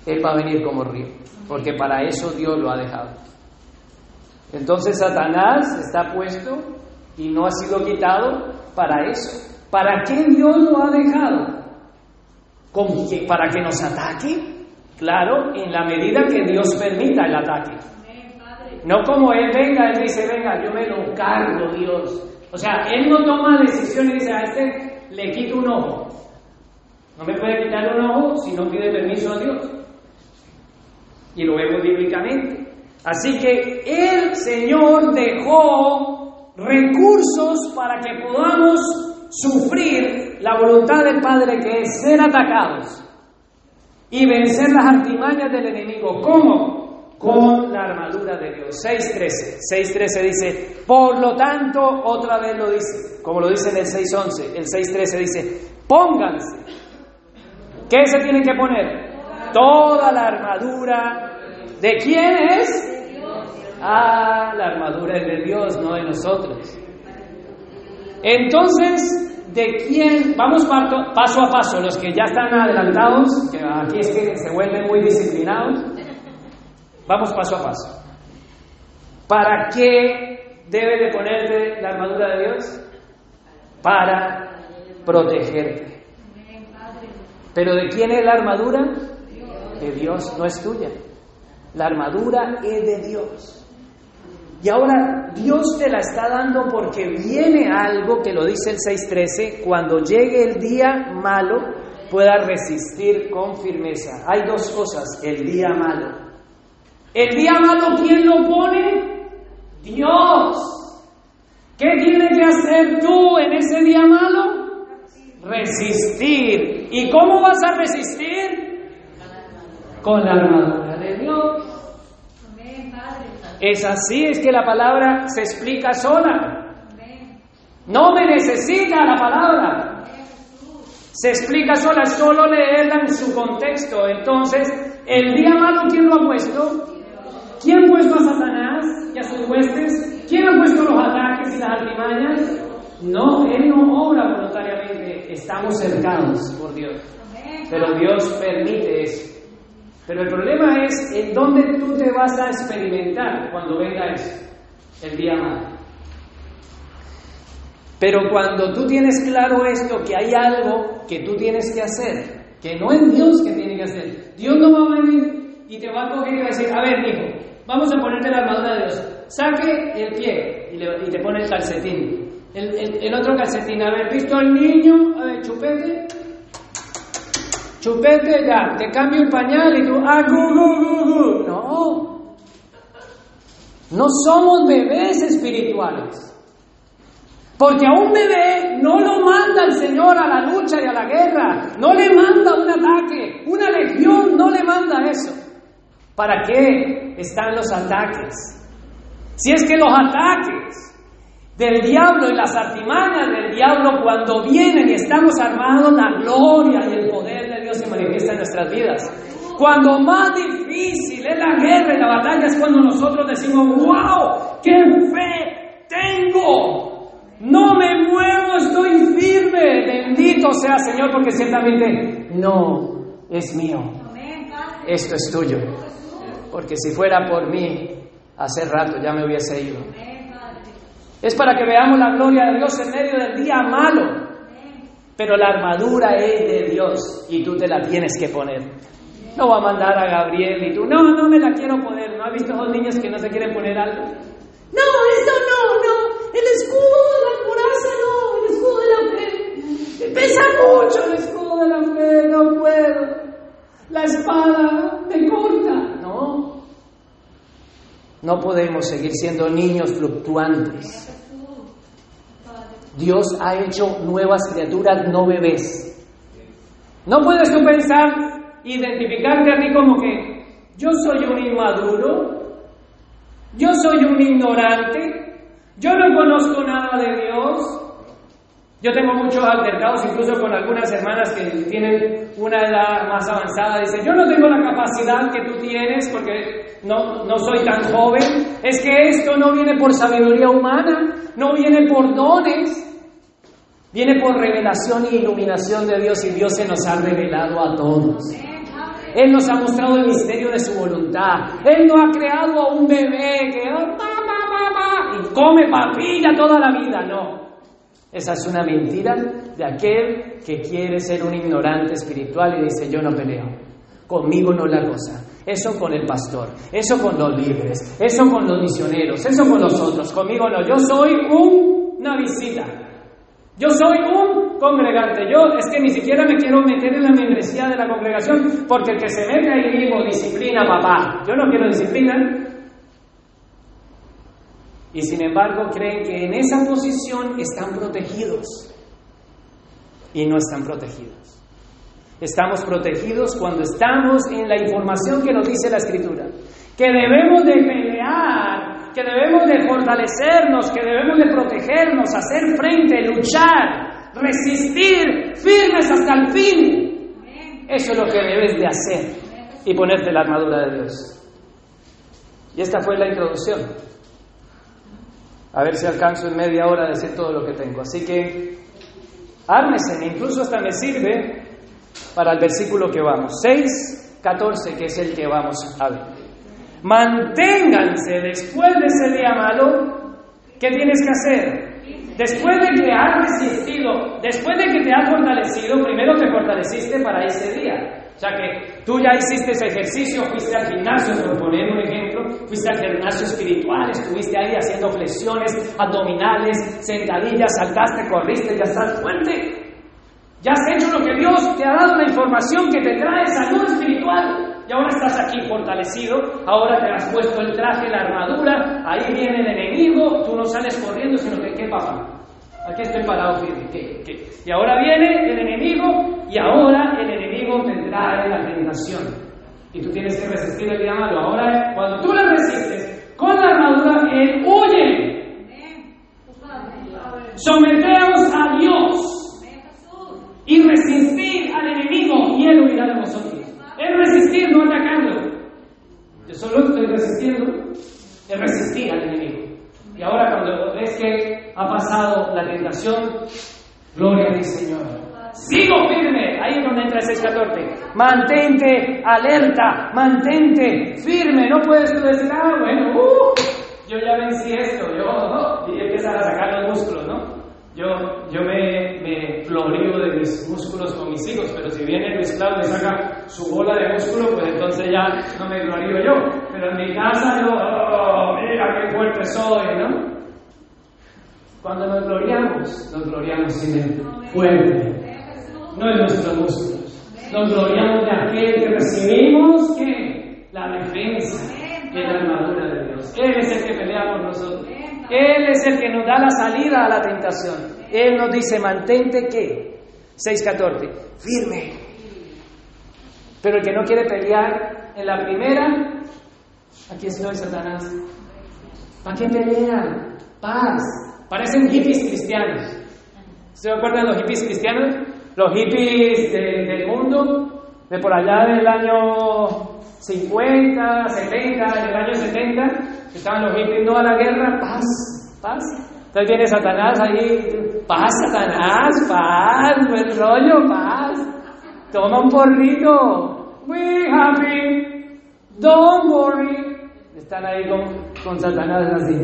Él va a venir como río, porque para eso Dios lo ha dejado. Entonces Satanás está puesto y no ha sido quitado para eso. ¿Para qué Dios lo ha dejado? ¿Para que nos ataque? Claro, en la medida que Dios permita el ataque. No como Él venga, Él dice, venga, yo me lo cargo, Dios. O sea, Él no toma decisiones y dice, a este le quito un ojo. No me puede quitar un ojo si no pide permiso a Dios. Y lo vemos bíblicamente. Así que el Señor dejó recursos para que podamos sufrir la voluntad del Padre que es ser atacados y vencer las artimañas del enemigo. ¿Cómo? con la armadura de Dios. 6.13. 6.13 dice, por lo tanto, otra vez lo dice, como lo dice en el 6.11, el 6.13 dice, pónganse. ¿Qué se tienen que poner? Toda la armadura. ¿De quién es? Ah, la armadura es de Dios, no de nosotros. Entonces, ¿de quién? Vamos paso a paso, los que ya están adelantados, que aquí es que se vuelven muy disciplinados. Vamos paso a paso. ¿Para qué debe de ponerte la armadura de Dios? Para protegerte. ¿Pero de quién es la armadura? De Dios, no es tuya. La armadura es de Dios. Y ahora Dios te la está dando porque viene algo que lo dice el 6.13, cuando llegue el día malo pueda resistir con firmeza. Hay dos cosas, el día malo. El día malo, ¿quién lo pone? Dios. ¿Qué tiene que hacer tú en ese día malo? Resistir. ¿Y cómo vas a resistir? Con la armadura. Es así, es que la palabra se explica sola. No me necesita la palabra. Se explica sola, solo leerla en su contexto. Entonces, el día malo, ¿quién lo ha puesto? ¿Quién ha puesto a Satanás y a sus huestes? ¿Quién ha puesto los ataques y las artimañas? No, Él no obra voluntariamente. Estamos cercados por Dios. Pero Dios permite eso. Pero el problema es en dónde tú te vas a experimentar cuando venga eso, el día malo. Pero cuando tú tienes claro esto, que hay algo que tú tienes que hacer, que no es Dios que tiene que hacer. Dios no va a venir y te va a coger y va a decir, a ver, hijo, vamos a ponerte la armadura de Dios. Saque el pie y, te pone el calcetín. El, otro calcetín, a ver, ¿visto al niño? A ver, chupete, Chupete ya, te cambio el pañal y tú, ah, gu, gu, gu, No. No somos bebés espirituales. Porque a un bebé no lo manda el Señor a la lucha y a la guerra. No le manda un ataque. Una legión no le manda eso. ¿Para qué están los ataques? Si es que los ataques del diablo y las artimañas del diablo cuando vienen y estamos armados, la gloria y el poder de Dios se manifiesta en nuestras vidas. Cuando más difícil es la guerra y la batalla es cuando nosotros decimos, wow, qué fe tengo. No me muevo, estoy firme. Bendito sea Señor porque ciertamente no es mío. Esto es tuyo. Porque si fuera por mí, hace rato ya me hubiese ido. Es para que veamos la gloria de Dios en medio del día malo. Pero la armadura es de Dios y tú te la tienes que poner. No va a mandar a Gabriel y tú, no, no me la quiero poner. ¿No has visto a los niños que no se quieren poner algo? No, esto no, no. El escudo de la coraza no, el escudo de la fe. Pesa mucho el escudo de la fe, no puedo. La espada me corta. No, no podemos seguir siendo niños fluctuantes. Dios ha hecho nuevas criaturas, no bebés. No puedes tú pensar, identificarte a ti como que yo soy un inmaduro, yo soy un ignorante, yo no conozco nada de Dios, yo tengo muchos altercados, incluso con algunas hermanas que tienen una edad más avanzada. Dicen, yo no tengo la capacidad que tú tienes porque no, no soy tan joven. Es que esto no viene por sabiduría humana, no viene por dones, viene por revelación y iluminación de Dios y Dios se nos ha revelado a todos. Él nos ha mostrado el misterio de su voluntad. Él no ha creado a un bebé que oh, y come papilla toda la vida, no. Esa es una mentira de aquel que quiere ser un ignorante espiritual y dice, yo no peleo. Conmigo no la cosa. Eso con el pastor, eso con los libres, eso con los misioneros, eso con los otros. Conmigo no. Yo soy una visita. Yo soy un congregante. Yo es que ni siquiera me quiero meter en la membresía de la congregación porque el que se mete ahí mismo disciplina papá. Yo no quiero disciplina, y sin embargo creen que en esa posición están protegidos y no están protegidos. Estamos protegidos cuando estamos en la información que nos dice la Escritura, que debemos de pelear, que debemos de fortalecernos, que debemos de protegernos, hacer frente, luchar, resistir firmes hasta el fin. Eso es lo que debes de hacer y ponerte la armadura de Dios. Y esta fue la introducción. A ver si alcanzo en media hora a decir todo lo que tengo. Así que ármese, incluso hasta me sirve para el versículo que vamos. 6, 14, que es el que vamos a ver. Manténganse después de ese día malo. ¿Qué tienes que hacer? Después de que has resistido, después de que te has fortalecido, primero te fortaleciste para ese día. O sea que tú ya hiciste ese ejercicio, fuiste al gimnasio, por poner un ejemplo, fuiste al gimnasio espiritual, estuviste ahí haciendo flexiones, abdominales, sentadillas, saltaste, corriste, ya estás fuerte. Ya has hecho lo que Dios te ha dado la información que te trae salud espiritual. Y ahora estás aquí fortalecido, ahora te has puesto el traje, la armadura, ahí viene el enemigo, tú no sales corriendo, sino que, ¿qué papá? Aquí estoy parado firme. ¿Qué, qué? Y ahora viene el enemigo y ahora el enemigo te trae la tentación. Y tú tienes que resistir el día malo. Ahora, cuando tú le resistes con la armadura, él huye. Someteos a Dios y resistir al enemigo y él huirá de vosotros. Es resistir, no atacando. Yo solo estoy resistiendo, es resistir al enemigo. Y ahora cuando ves que ha pasado la tentación, gloria al Señor. Sigo firme, ahí es donde entra el 614. Mantente alerta, mantente firme. No puedes decir, ah, bueno, uh, yo ya vencí esto, yo, y empiezas a sacar los músculos, ¿no? Yo, yo me, me de mis músculos con mis hijos, pero si viene Luis Claudio y saca su bola de músculo, pues entonces ya no me glorío yo. Pero en mi casa yo, oh, mira qué fuerte soy, ¿no? Cuando nos gloriamos, nos gloriamos sin el fuerte, no en nuestros músculos. Nos gloriamos de aquel que recibimos, La defensa, de la armadura de Dios. Él es el que pelea por nosotros. Él es el que nos da la salida a la tentación. Él nos dice, mantente qué? 6.14, firme. Pero el que no quiere pelear en la primera, aquí estoy, Satanás. ¿Para qué pelean? Paz. Parecen hippies cristianos. ¿Se acuerdan de los hippies cristianos? Los hippies de- del mundo, de por allá del año 50, 70, del año 70, estaban los hippies no a la guerra, paz, paz. Entonces viene Satanás ahí, paz, Satanás, paz, buen rollo, paz. Toma un porrito, we happy, don't worry. Están ahí con, con Satanás así.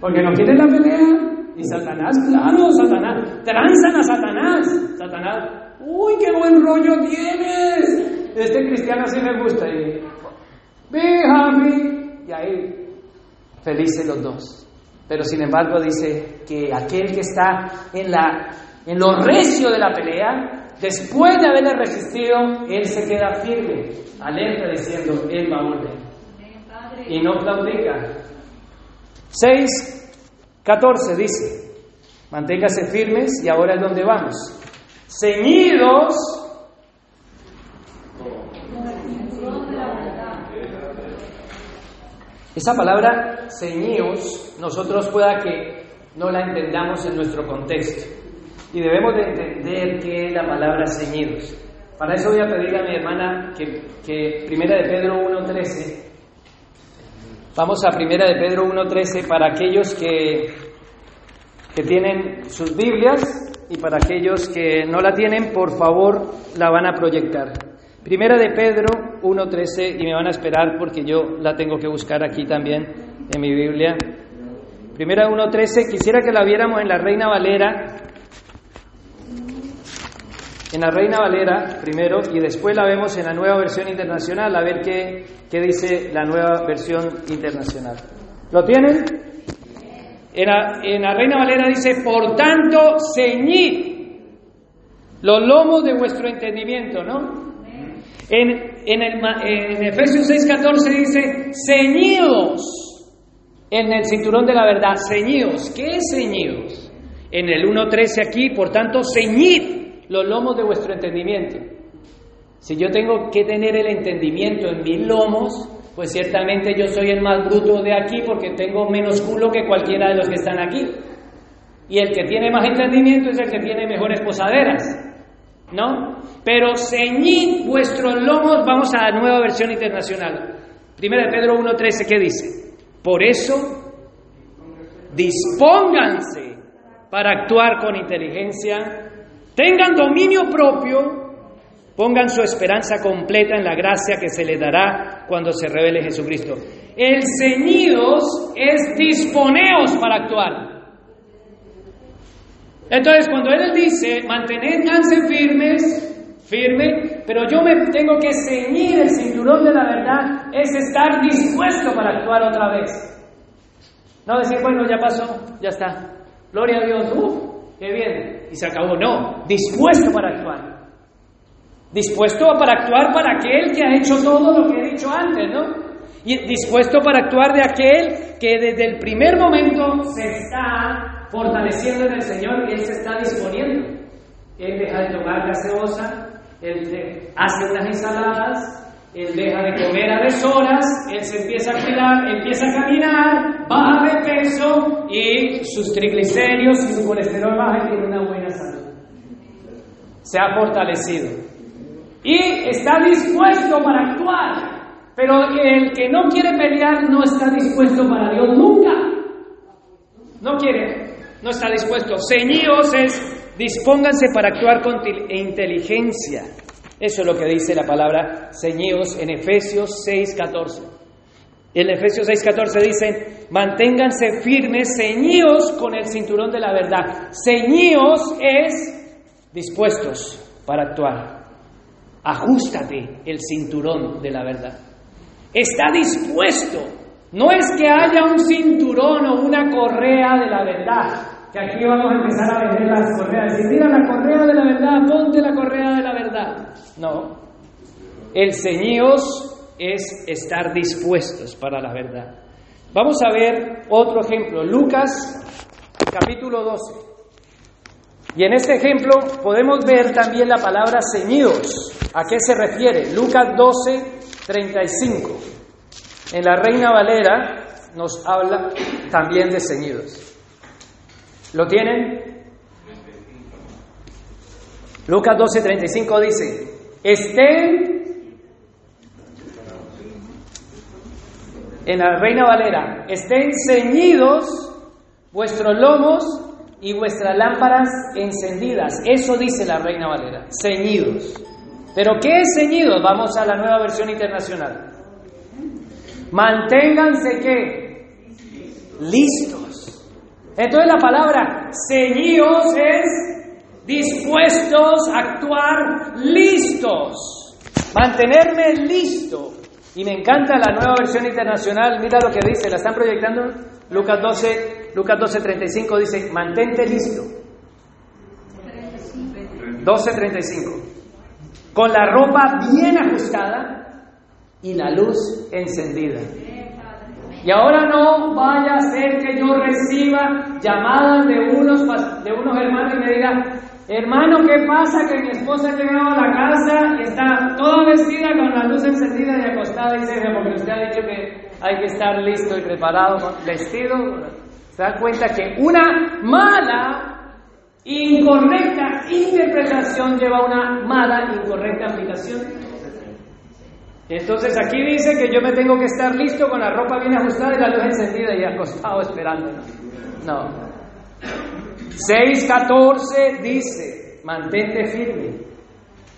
Porque no quieren la pelea. Y Satanás, claro, Satanás. Transan a Satanás. Satanás, uy, qué buen rollo tienes. Este cristiano sí me gusta. Y. Y ahí, felices los dos. Pero sin embargo dice que aquel que está en, la, en lo recio de la pelea, después de haberle resistido, él se queda firme, alerta diciendo, él va a volver. Y no claudica. 6, 14 dice, manténgase firmes y ahora es donde vamos. Ceñidos Esa palabra ceñidos, nosotros pueda que no la entendamos en nuestro contexto. Y debemos de entender qué es la palabra ceñidos. Para eso voy a pedir a mi hermana que, que Primera de Pedro 1.13, vamos a Primera de Pedro 1.13 para aquellos que, que tienen sus Biblias y para aquellos que no la tienen, por favor, la van a proyectar. Primera de Pedro 1.13 y me van a esperar porque yo la tengo que buscar aquí también en mi Biblia. Primera 1.13, quisiera que la viéramos en la Reina Valera, en la Reina Valera primero y después la vemos en la nueva versión internacional, a ver qué, qué dice la nueva versión internacional. ¿Lo tienen? En la, en la Reina Valera dice, por tanto, ceñid los lomos de vuestro entendimiento, ¿no? En, en, el, en Efesios 6:14 dice, ceñidos en el cinturón de la verdad, ceñidos. ¿Qué es ceñidos? En el 1.13 aquí, por tanto, ceñid los lomos de vuestro entendimiento. Si yo tengo que tener el entendimiento en mis lomos, pues ciertamente yo soy el más bruto de aquí porque tengo menos culo que cualquiera de los que están aquí. Y el que tiene más entendimiento es el que tiene mejores posaderas. ¿No? Pero ceñid vuestros lomos, vamos a la nueva versión internacional. Primera de Pedro 1.13, ¿qué dice? Por eso, dispónganse para actuar con inteligencia, tengan dominio propio, pongan su esperanza completa en la gracia que se les dará cuando se revele Jesucristo. El ceñidos es disponeos para actuar. Entonces, cuando Él dice, manténganse firmes, firme, pero yo me tengo que ceñir el cinturón de la verdad, es estar dispuesto para actuar otra vez. No decir, bueno, ya pasó, ya está. Gloria a Dios, ¡uh! ¡Qué bien! Y se acabó. No, dispuesto para actuar. Dispuesto para actuar para aquel que ha hecho todo lo que he dicho antes, ¿no? Y dispuesto para actuar de aquel que desde el primer momento se está fortaleciendo en el Señor y Él se está disponiendo. Él deja de tomar gaseosa, Él hace unas ensaladas, Él deja de comer a deshoras, Él se empieza a cuidar, empieza a caminar, baja de peso y sus triglicéridos y su colesterol baja y tiene una buena salud. Se ha fortalecido. Y está dispuesto para actuar. Pero el que no quiere pelear no está dispuesto para Dios nunca. No quiere no está dispuesto. Ceñíos es dispónganse para actuar con inteligencia. Eso es lo que dice la palabra ceñíos en Efesios 6:14. En Efesios 6:14 dice, manténganse firmes, ceñíos con el cinturón de la verdad. Ceñíos es dispuestos para actuar. Ajustate el cinturón de la verdad. Está dispuesto. No es que haya un cinturón o una correa de la verdad que aquí vamos a empezar a vender las correas. Decir, mira la correa de la verdad, ponte la correa de la verdad. No. El ceñíos es estar dispuestos para la verdad. Vamos a ver otro ejemplo. Lucas capítulo 12. Y en este ejemplo podemos ver también la palabra ceñidos. ¿A qué se refiere? Lucas 12, 35. En la Reina Valera nos habla también de ceñidos. ¿Lo tienen? Lucas 12:35 dice, estén en la Reina Valera, estén ceñidos vuestros lomos y vuestras lámparas encendidas. Eso dice la Reina Valera, ceñidos. ¿Pero qué es ceñidos? Vamos a la nueva versión internacional. Manténganse qué? Listos entonces la palabra ceñidos es dispuestos a actuar listos, mantenerme listo. Y me encanta la nueva versión internacional, mira lo que dice, la están proyectando. Lucas 12, Lucas 12, 35 dice, mantente listo. 12.35. Con la ropa bien ajustada y la luz encendida. Y ahora no vaya a ser que yo reciba llamadas de unos, de unos hermanos y me digan, hermano, ¿qué pasa? Que mi esposa ha llegado a la casa y está toda vestida con la luz encendida y acostada y se porque usted ha dicho que hay que estar listo y preparado, vestido. Se da cuenta que una mala, incorrecta interpretación lleva a una mala, incorrecta aplicación. Entonces aquí dice que yo me tengo que estar listo con la ropa bien ajustada y la luz encendida y acostado esperando. No. 6.14 dice, mantente firme,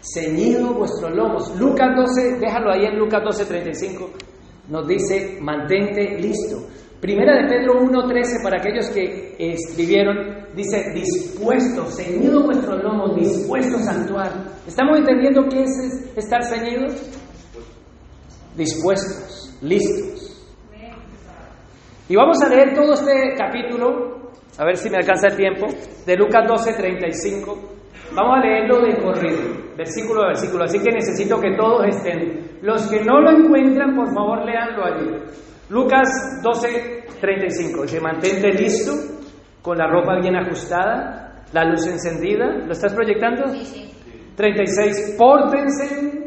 ceñido vuestros lomos. Lucas 12, déjalo ahí en Lucas 12.35, nos dice, mantente listo. Primera de Pedro 1.13, para aquellos que escribieron, dice, dispuestos, ceñido vuestros lomos, dispuestos a actuar. ¿Estamos entendiendo qué es estar ceñidos? Dispuestos, listos. Y vamos a leer todo este capítulo, a ver si me alcanza el tiempo, de Lucas 12, 35. Vamos a leerlo de corrido, versículo a versículo, así que necesito que todos estén. Los que no lo encuentran, por favor, léanlo allí. Lucas 12, 35. Dice, mantente listo, con la ropa bien ajustada, la luz encendida. ¿Lo estás proyectando? Sí, sí. 36. Pórtense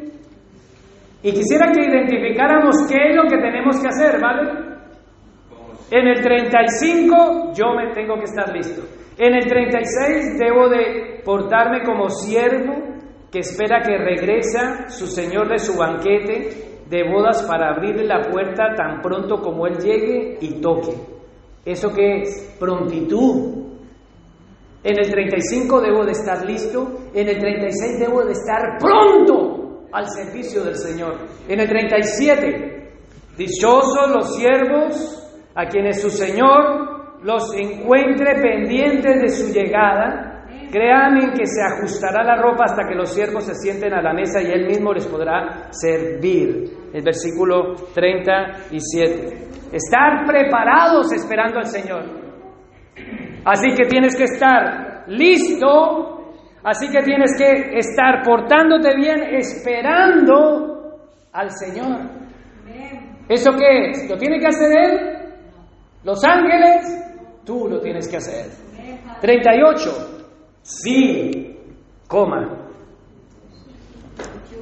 Y quisiera que identificáramos qué es lo que tenemos que hacer, ¿vale? En el 35 yo me tengo que estar listo. En el 36 debo de portarme como siervo que espera que regresa su señor de su banquete de bodas para abrirle la puerta tan pronto como él llegue y toque. ¿Eso qué es? Prontitud. En el 35 debo de estar listo, en el 36 debo de estar pronto al servicio del Señor. En el 37, dichosos los siervos a quienes su Señor los encuentre pendientes de su llegada. Créanme que se ajustará la ropa hasta que los siervos se sienten a la mesa y él mismo les podrá servir. El versículo 37. Estar preparados esperando al Señor. Así que tienes que estar listo, así que tienes que estar portándote bien esperando al Señor. ¿Eso qué es? ¿Lo tiene que hacer Él? Los ángeles, tú lo tienes que hacer. 38. Sí, coma.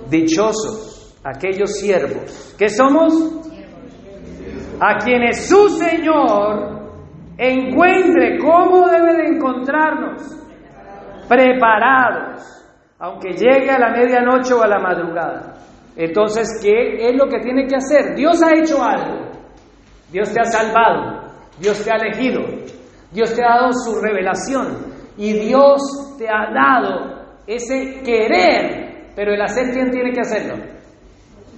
Dichosos aquellos siervos. ¿Qué somos? A quienes su Señor encuentre cómo debe de encontrarnos. Preparados. Aunque llegue a la medianoche o a la madrugada. Entonces, ¿qué es lo que tiene que hacer? Dios ha hecho algo. Dios te ha salvado. Dios te ha elegido, Dios te ha dado su revelación y Dios te ha dado ese querer, pero el hacer, ¿quién tiene que hacerlo?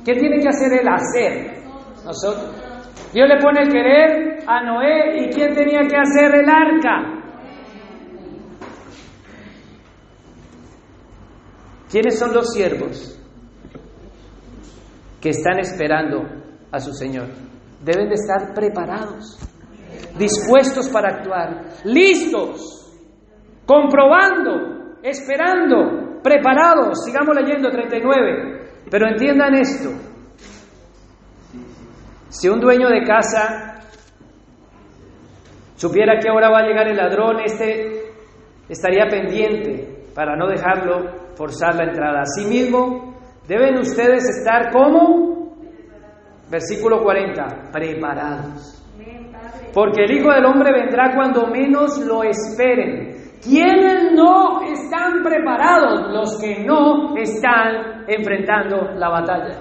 ¿Quién tiene que hacer el hacer? Nosotros. Dios le pone el querer a Noé y ¿quién tenía que hacer el arca? ¿Quiénes son los siervos que están esperando a su Señor? Deben de estar preparados dispuestos para actuar, listos, comprobando, esperando, preparados. Sigamos leyendo 39. Pero entiendan esto. Si un dueño de casa supiera que ahora va a llegar el ladrón, este estaría pendiente para no dejarlo forzar la entrada. Asimismo, deben ustedes estar como, versículo 40, preparados. Porque el Hijo del Hombre vendrá cuando menos lo esperen. ¿Quiénes no están preparados? Los que no están enfrentando la batalla.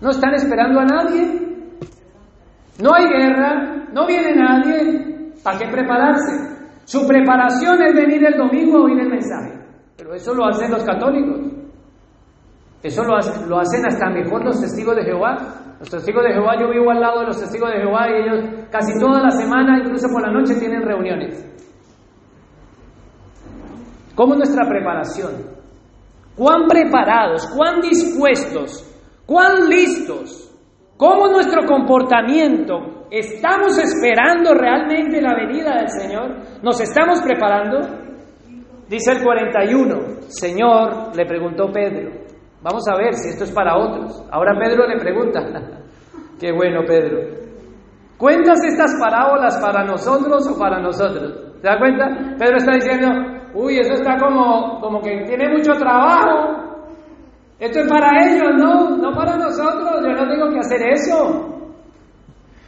¿No están esperando a nadie? No hay guerra, no viene nadie. ¿Para qué prepararse? Su preparación es venir el domingo a oír el mensaje. Pero eso lo hacen los católicos. Eso lo hacen, hasta mejor los testigos de Jehová. Los testigos de Jehová, yo vivo al lado de los testigos de Jehová y ellos casi toda la semana, incluso por la noche, tienen reuniones. ¿Cómo es nuestra preparación? ¿Cuán preparados, cuán dispuestos, cuán listos? ¿Cómo nuestro comportamiento? ¿Estamos esperando realmente la venida del Señor? ¿Nos estamos preparando? Dice el 41, Señor, le preguntó Pedro, Vamos a ver si esto es para otros. Ahora Pedro le pregunta, qué bueno Pedro, ¿cuentas estas parábolas para nosotros o para nosotros? ¿Se da cuenta? Pedro está diciendo, uy, eso está como, como que tiene mucho trabajo. Esto es para ellos, no, no para nosotros, yo no tengo que hacer eso.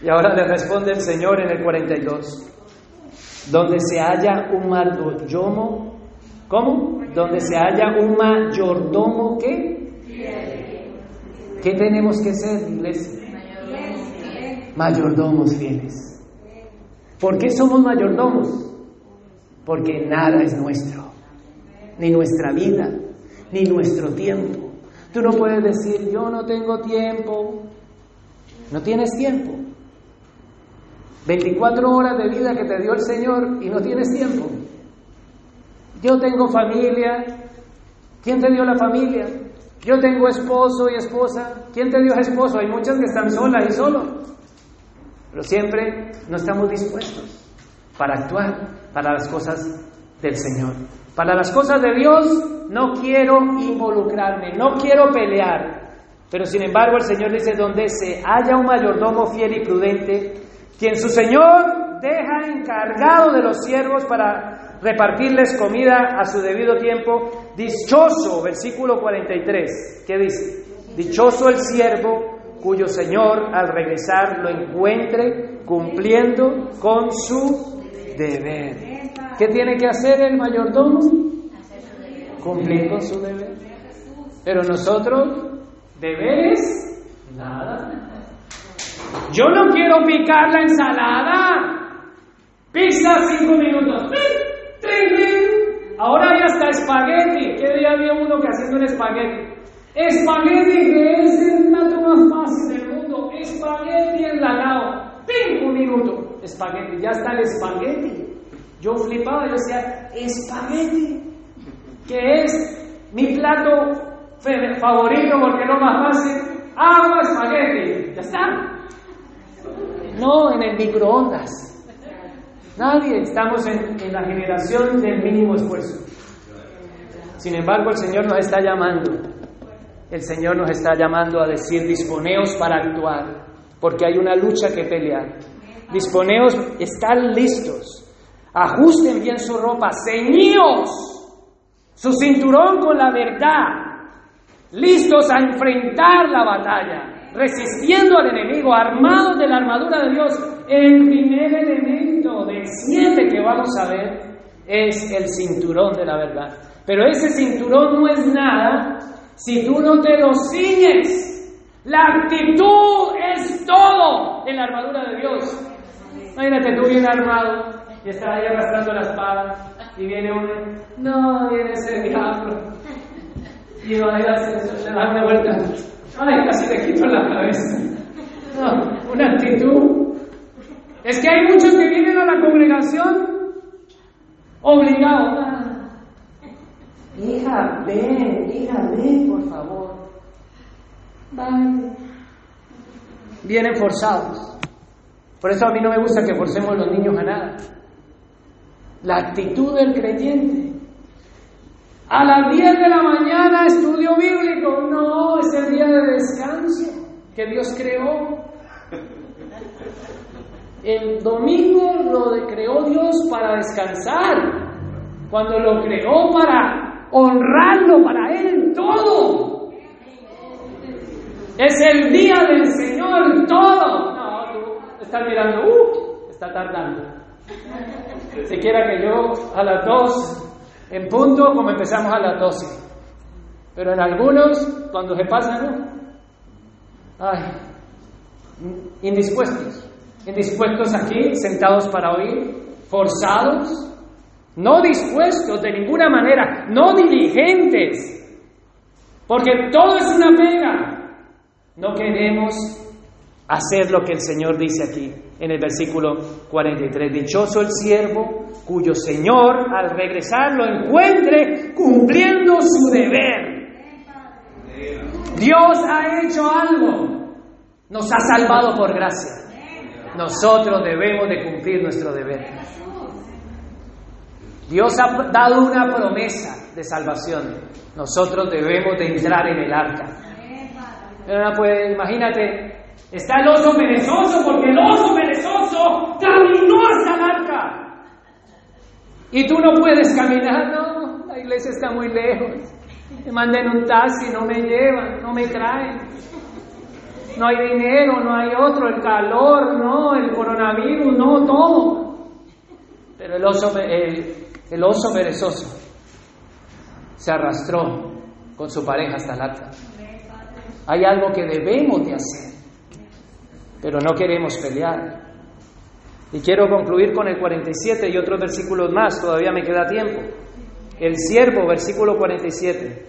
Y ahora le responde el Señor en el 42, donde se halla un mayordomo, ¿cómo? Donde se halla un mayordomo, ¿qué? ¿Qué tenemos que ser, iglesia? Mayordomos fieles. ¿Por qué somos mayordomos? Porque nada es nuestro, ni nuestra vida, ni nuestro tiempo. Tú no puedes decir, yo no tengo tiempo. No tienes tiempo. 24 horas de vida que te dio el Señor y no tienes tiempo. Yo tengo familia. ¿Quién te dio la familia? Yo tengo esposo y esposa. ¿Quién te dio esposo? Hay muchas que están solas y solos. Pero siempre no estamos dispuestos para actuar para las cosas del Señor. Para las cosas de Dios no quiero involucrarme, no quiero pelear. Pero sin embargo el Señor dice, donde se haya un mayordomo fiel y prudente, quien su Señor deja encargado de los siervos para repartirles comida a su debido tiempo. Dichoso, versículo 43, ¿qué dice? Dichoso el siervo cuyo Señor al regresar lo encuentre cumpliendo con su deber. ¿Qué tiene que hacer el mayordomo? Cumplir con su deber. Pero nosotros, deberes, nada. Yo no quiero picar la ensalada. Pizza cinco minutos. Ahora hay hasta espagueti. ¿Qué día había uno que haciendo un espagueti? Espagueti que es el plato más fácil del mundo. Espagueti enlatado. ¡Pim! Un minuto. Espagueti. Ya está el espagueti. Yo flipaba, yo decía, espagueti, que es mi plato favorito porque es lo más fácil. Agua, espagueti. Ya está. No, en el microondas. Nadie, estamos en, la generación del mínimo esfuerzo. Sin embargo, el Señor nos está llamando. El Señor nos está llamando a decir, disponeos para actuar, porque hay una lucha que pelear. Disponeos, están listos. Ajusten bien su ropa, ceñíos su cinturón con la verdad, listos a enfrentar la batalla, resistiendo al enemigo, armados de la armadura de Dios. El primer elemento de siete que vamos a ver es el cinturón de la verdad. Pero ese cinturón no es nada si tú no te lo ciñes. La actitud es todo en la armadura de Dios. Imagínate tú bien armado, y está ahí arrastrando la espada y viene uno, no, viene ese diablo. Y va a le da una vuelta, ay, casi le quito la cabeza. No, una actitud. Es que hay muchos que vienen a la congregación obligados. Hija, ven, hija, ven, por favor. Vale. Vienen forzados. Por eso a mí no me gusta que forcemos los niños a nada la actitud del creyente. A las 10 de la mañana estudio bíblico. No, es el día de descanso que Dios creó. El domingo lo creó Dios para descansar. Cuando lo creó para honrarlo, para Él todo. Es el día del Señor todo. No, tú estás mirando, uh, está tardando. Si quiera que yo a las dos en punto, como empezamos a las 12. Pero en algunos, cuando se pasan, ay, indispuestos. Indispuestos aquí, sentados para oír, forzados, no dispuestos de ninguna manera, no diligentes, porque todo es una pega. No queremos hacer lo que el Señor dice aquí en el versículo 43. Dichoso el siervo cuyo Señor al regresar lo encuentre cumpliendo su deber. Dios ha hecho algo, nos ha salvado por gracia. Nosotros debemos de cumplir nuestro deber. Dios ha dado una promesa de salvación. Nosotros debemos de entrar en el arca. Pues, imagínate, Está el oso perezoso porque el oso perezoso caminó hasta el arca. Y tú no puedes caminar, no, la iglesia está muy lejos. Me manden un taxi, no me llevan, no me traen. No hay dinero, no hay otro, el calor, no, el coronavirus, no, todo. Pero el oso, el, oso perezoso se arrastró con su pareja hasta el arca. Hay algo que debemos de hacer pero no queremos pelear. Y quiero concluir con el 47 y otros versículos más, todavía me queda tiempo. El siervo, versículo 47.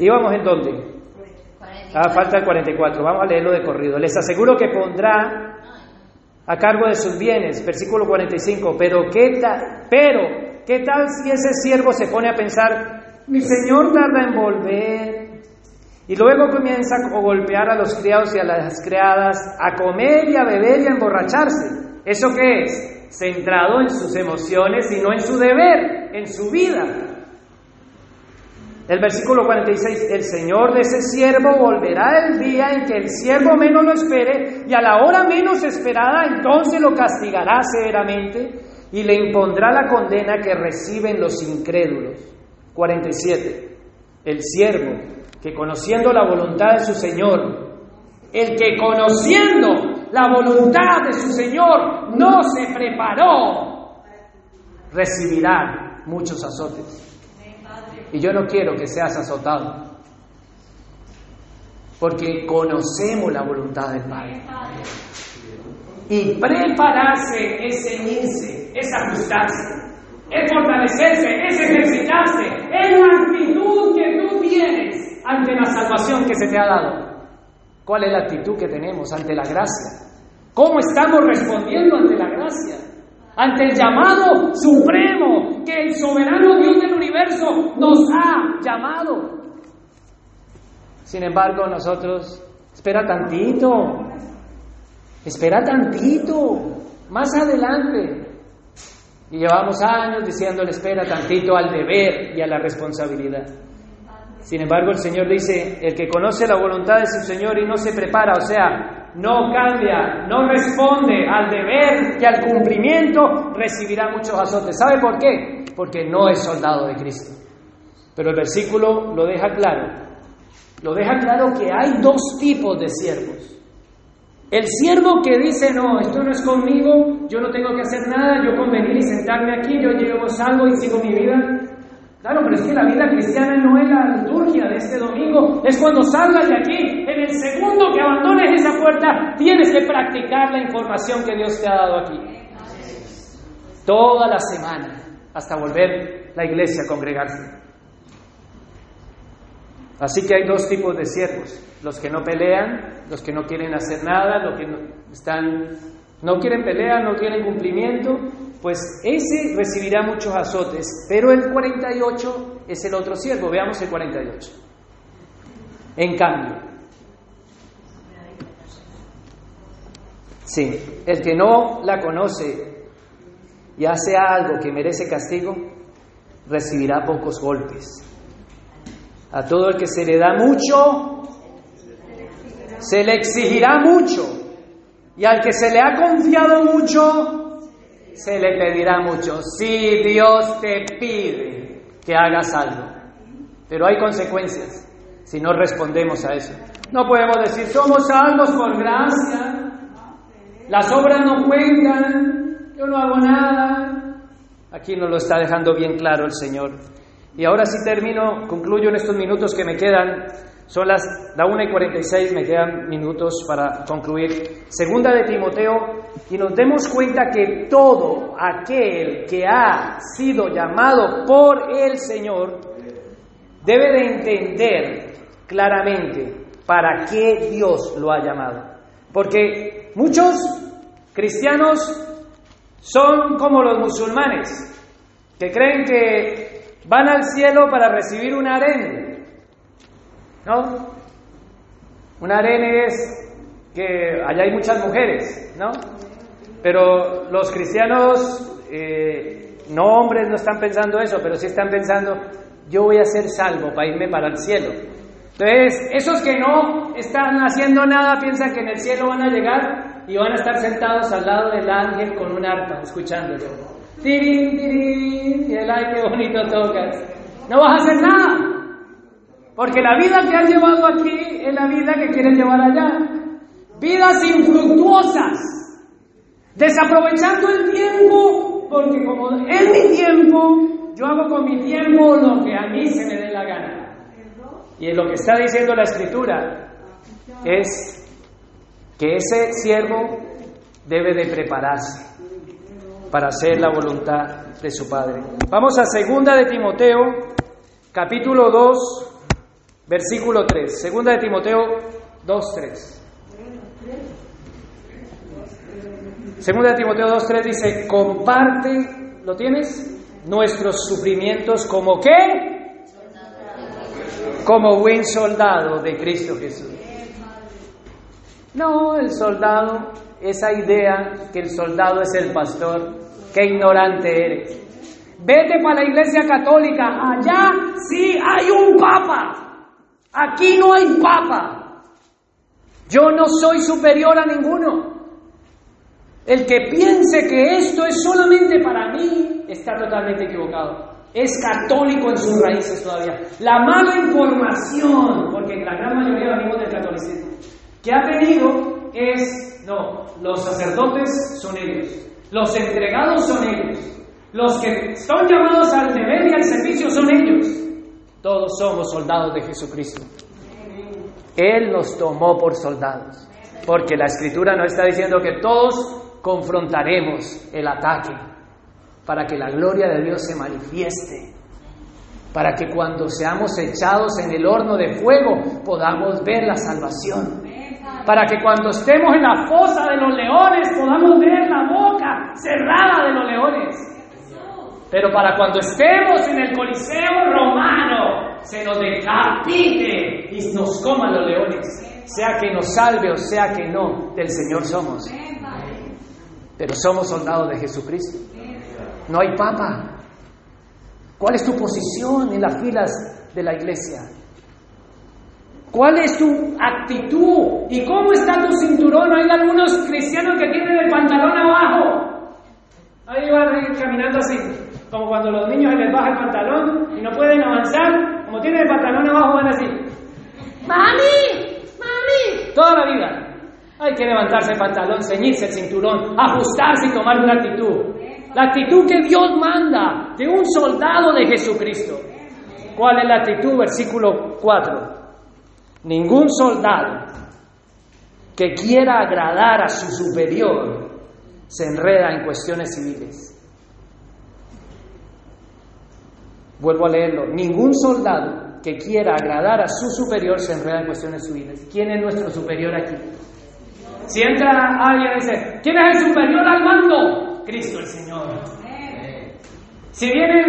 ¿Íbamos en dónde? Ah, falta el 44, vamos a leerlo de corrido. Les aseguro que pondrá a cargo de sus bienes, versículo 45, pero ¿qué tal? Pero, ¿qué tal si ese siervo se pone a pensar, mi señor tarda en volver, y luego comienza a golpear a los criados y a las criadas, a comer y a beber y a emborracharse. ¿Eso qué es? Centrado en sus emociones y no en su deber, en su vida. El versículo 46, el Señor de ese siervo volverá el día en que el siervo menos lo espere y a la hora menos esperada entonces lo castigará severamente y le impondrá la condena que reciben los incrédulos. 47. el siervo que conociendo la voluntad de su Señor, el que conociendo la voluntad de su Señor no se preparó, recibirá muchos azotes. Y yo no quiero que seas azotado, porque conocemos la voluntad del Padre. Y prepararse es ceñirse, es ajustarse, es fortalecerse, es ejercitarse, es la actitud que tú tienes ante la salvación que se te ha dado. ¿Cuál es la actitud que tenemos ante la gracia? ¿Cómo estamos respondiendo ante la gracia? Ante el llamado supremo que el soberano Dios del universo nos ha llamado. Sin embargo, nosotros, espera tantito, espera tantito, más adelante. Y llevamos años diciéndole, espera tantito al deber y a la responsabilidad. Sin embargo, el Señor dice, el que conoce la voluntad de su Señor y no se prepara, o sea, no cambia, no responde al deber y al cumplimiento, recibirá muchos azotes. ¿Sabe por qué? Porque no es soldado de Cristo. Pero el versículo lo deja claro. Lo deja claro que hay dos tipos de siervos. El siervo que dice, no, esto no es conmigo, yo no tengo que hacer nada, yo con venir y sentarme aquí, yo llevo salgo y sigo mi vida, Claro, pero es que la vida cristiana no es la liturgia de este domingo, es cuando salgas de aquí, en el segundo que abandones esa puerta, tienes que practicar la información que Dios te ha dado aquí. Toda la semana, hasta volver la iglesia a congregarse. Así que hay dos tipos de siervos, los que no pelean, los que no quieren hacer nada, los que no, están, no quieren pelear, no quieren cumplimiento, pues ese recibirá muchos azotes, pero el 48 es el otro siervo, veamos el 48. En cambio, sí, el que no la conoce y hace algo que merece castigo, recibirá pocos golpes. A todo el que se le da mucho, se le exigirá mucho. Y al que se le ha confiado mucho, se le pedirá mucho. Si Dios te pide que hagas algo, pero hay consecuencias si no respondemos a eso. No podemos decir, somos salvos por gracia, las obras no cuentan, yo no hago nada. Aquí nos lo está dejando bien claro el Señor. Y ahora sí termino, concluyo en estos minutos que me quedan son las la 1 y 46, me quedan minutos para concluir. Segunda de Timoteo, y nos demos cuenta que todo aquel que ha sido llamado por el Señor debe de entender claramente para qué Dios lo ha llamado. Porque muchos cristianos son como los musulmanes, que creen que van al cielo para recibir un harén ¿no? Un harén es que allá hay muchas mujeres, ¿no? Pero los cristianos, eh, no hombres, no están pensando eso, pero sí están pensando, yo voy a ser salvo para irme para el cielo. Entonces, esos que no están haciendo nada piensan que en el cielo van a llegar y van a estar sentados al lado del ángel con un arpa, escuchándolo. Tirín, tirín, y el ay, qué bonito tocas. No vas a hacer nada. Porque la vida que has llevado aquí es la vida que quieres llevar allá. Vidas infructuosas. Desaprovechando el tiempo, porque como es mi tiempo, yo hago con mi tiempo lo que a mí se me dé la gana. Y en lo que está diciendo la escritura es que ese siervo debe de prepararse para hacer la voluntad de su Padre. Vamos a segunda de Timoteo, capítulo 2, Versículo 3, segunda de Timoteo 2, 3. Segunda de Timoteo 2, 3 dice, comparte, ¿lo tienes? Nuestros sufrimientos como qué? Como buen soldado de Cristo Jesús. No, el soldado, esa idea que el soldado es el pastor, qué ignorante eres. Vete para la iglesia católica, allá sí hay un papa. Aquí no hay papa. Yo no soy superior a ninguno. El que piense que esto es solamente para mí está totalmente equivocado. es católico en sus raíces todavía. La mala información, porque la gran mayoría venimos del catolicismo, que ha tenido es, no, los sacerdotes son ellos, los entregados son ellos, los que son llamados al deber y al servicio son ellos. Todos somos soldados de Jesucristo. Él nos tomó por soldados, porque la escritura nos está diciendo que todos confrontaremos el ataque para que la gloria de Dios se manifieste, para que cuando seamos echados en el horno de fuego podamos ver la salvación, para que cuando estemos en la fosa de los leones podamos ver la boca cerrada de los leones. Pero para cuando estemos en el Coliseo romano, se nos decapite y nos coman los leones. Sea que nos salve o sea que no, del Señor somos. Pero somos soldados de Jesucristo. No hay papa. ¿Cuál es tu posición en las filas de la iglesia? ¿Cuál es tu actitud? ¿Y cómo está tu cinturón? Hay algunos cristianos que tienen el pantalón abajo. Ahí van caminando así, como cuando los niños les baja el pantalón y no pueden avanzar, como tienen el pantalón abajo van así. ¡Mami! ¡Mami! Toda la vida. Hay que levantarse el pantalón, ceñirse el cinturón, ajustarse y tomar una actitud. La actitud que Dios manda de un soldado de Jesucristo. ¿Cuál es la actitud? Versículo 4. Ningún soldado que quiera agradar a su superior se enreda en cuestiones civiles. Vuelvo a leerlo. Ningún soldado que quiera agradar a su superior se enreda en cuestiones civiles. ¿Quién es nuestro superior aquí? Si entra alguien y dice, ¿quién es el superior al mando? Cristo el Señor. Si viene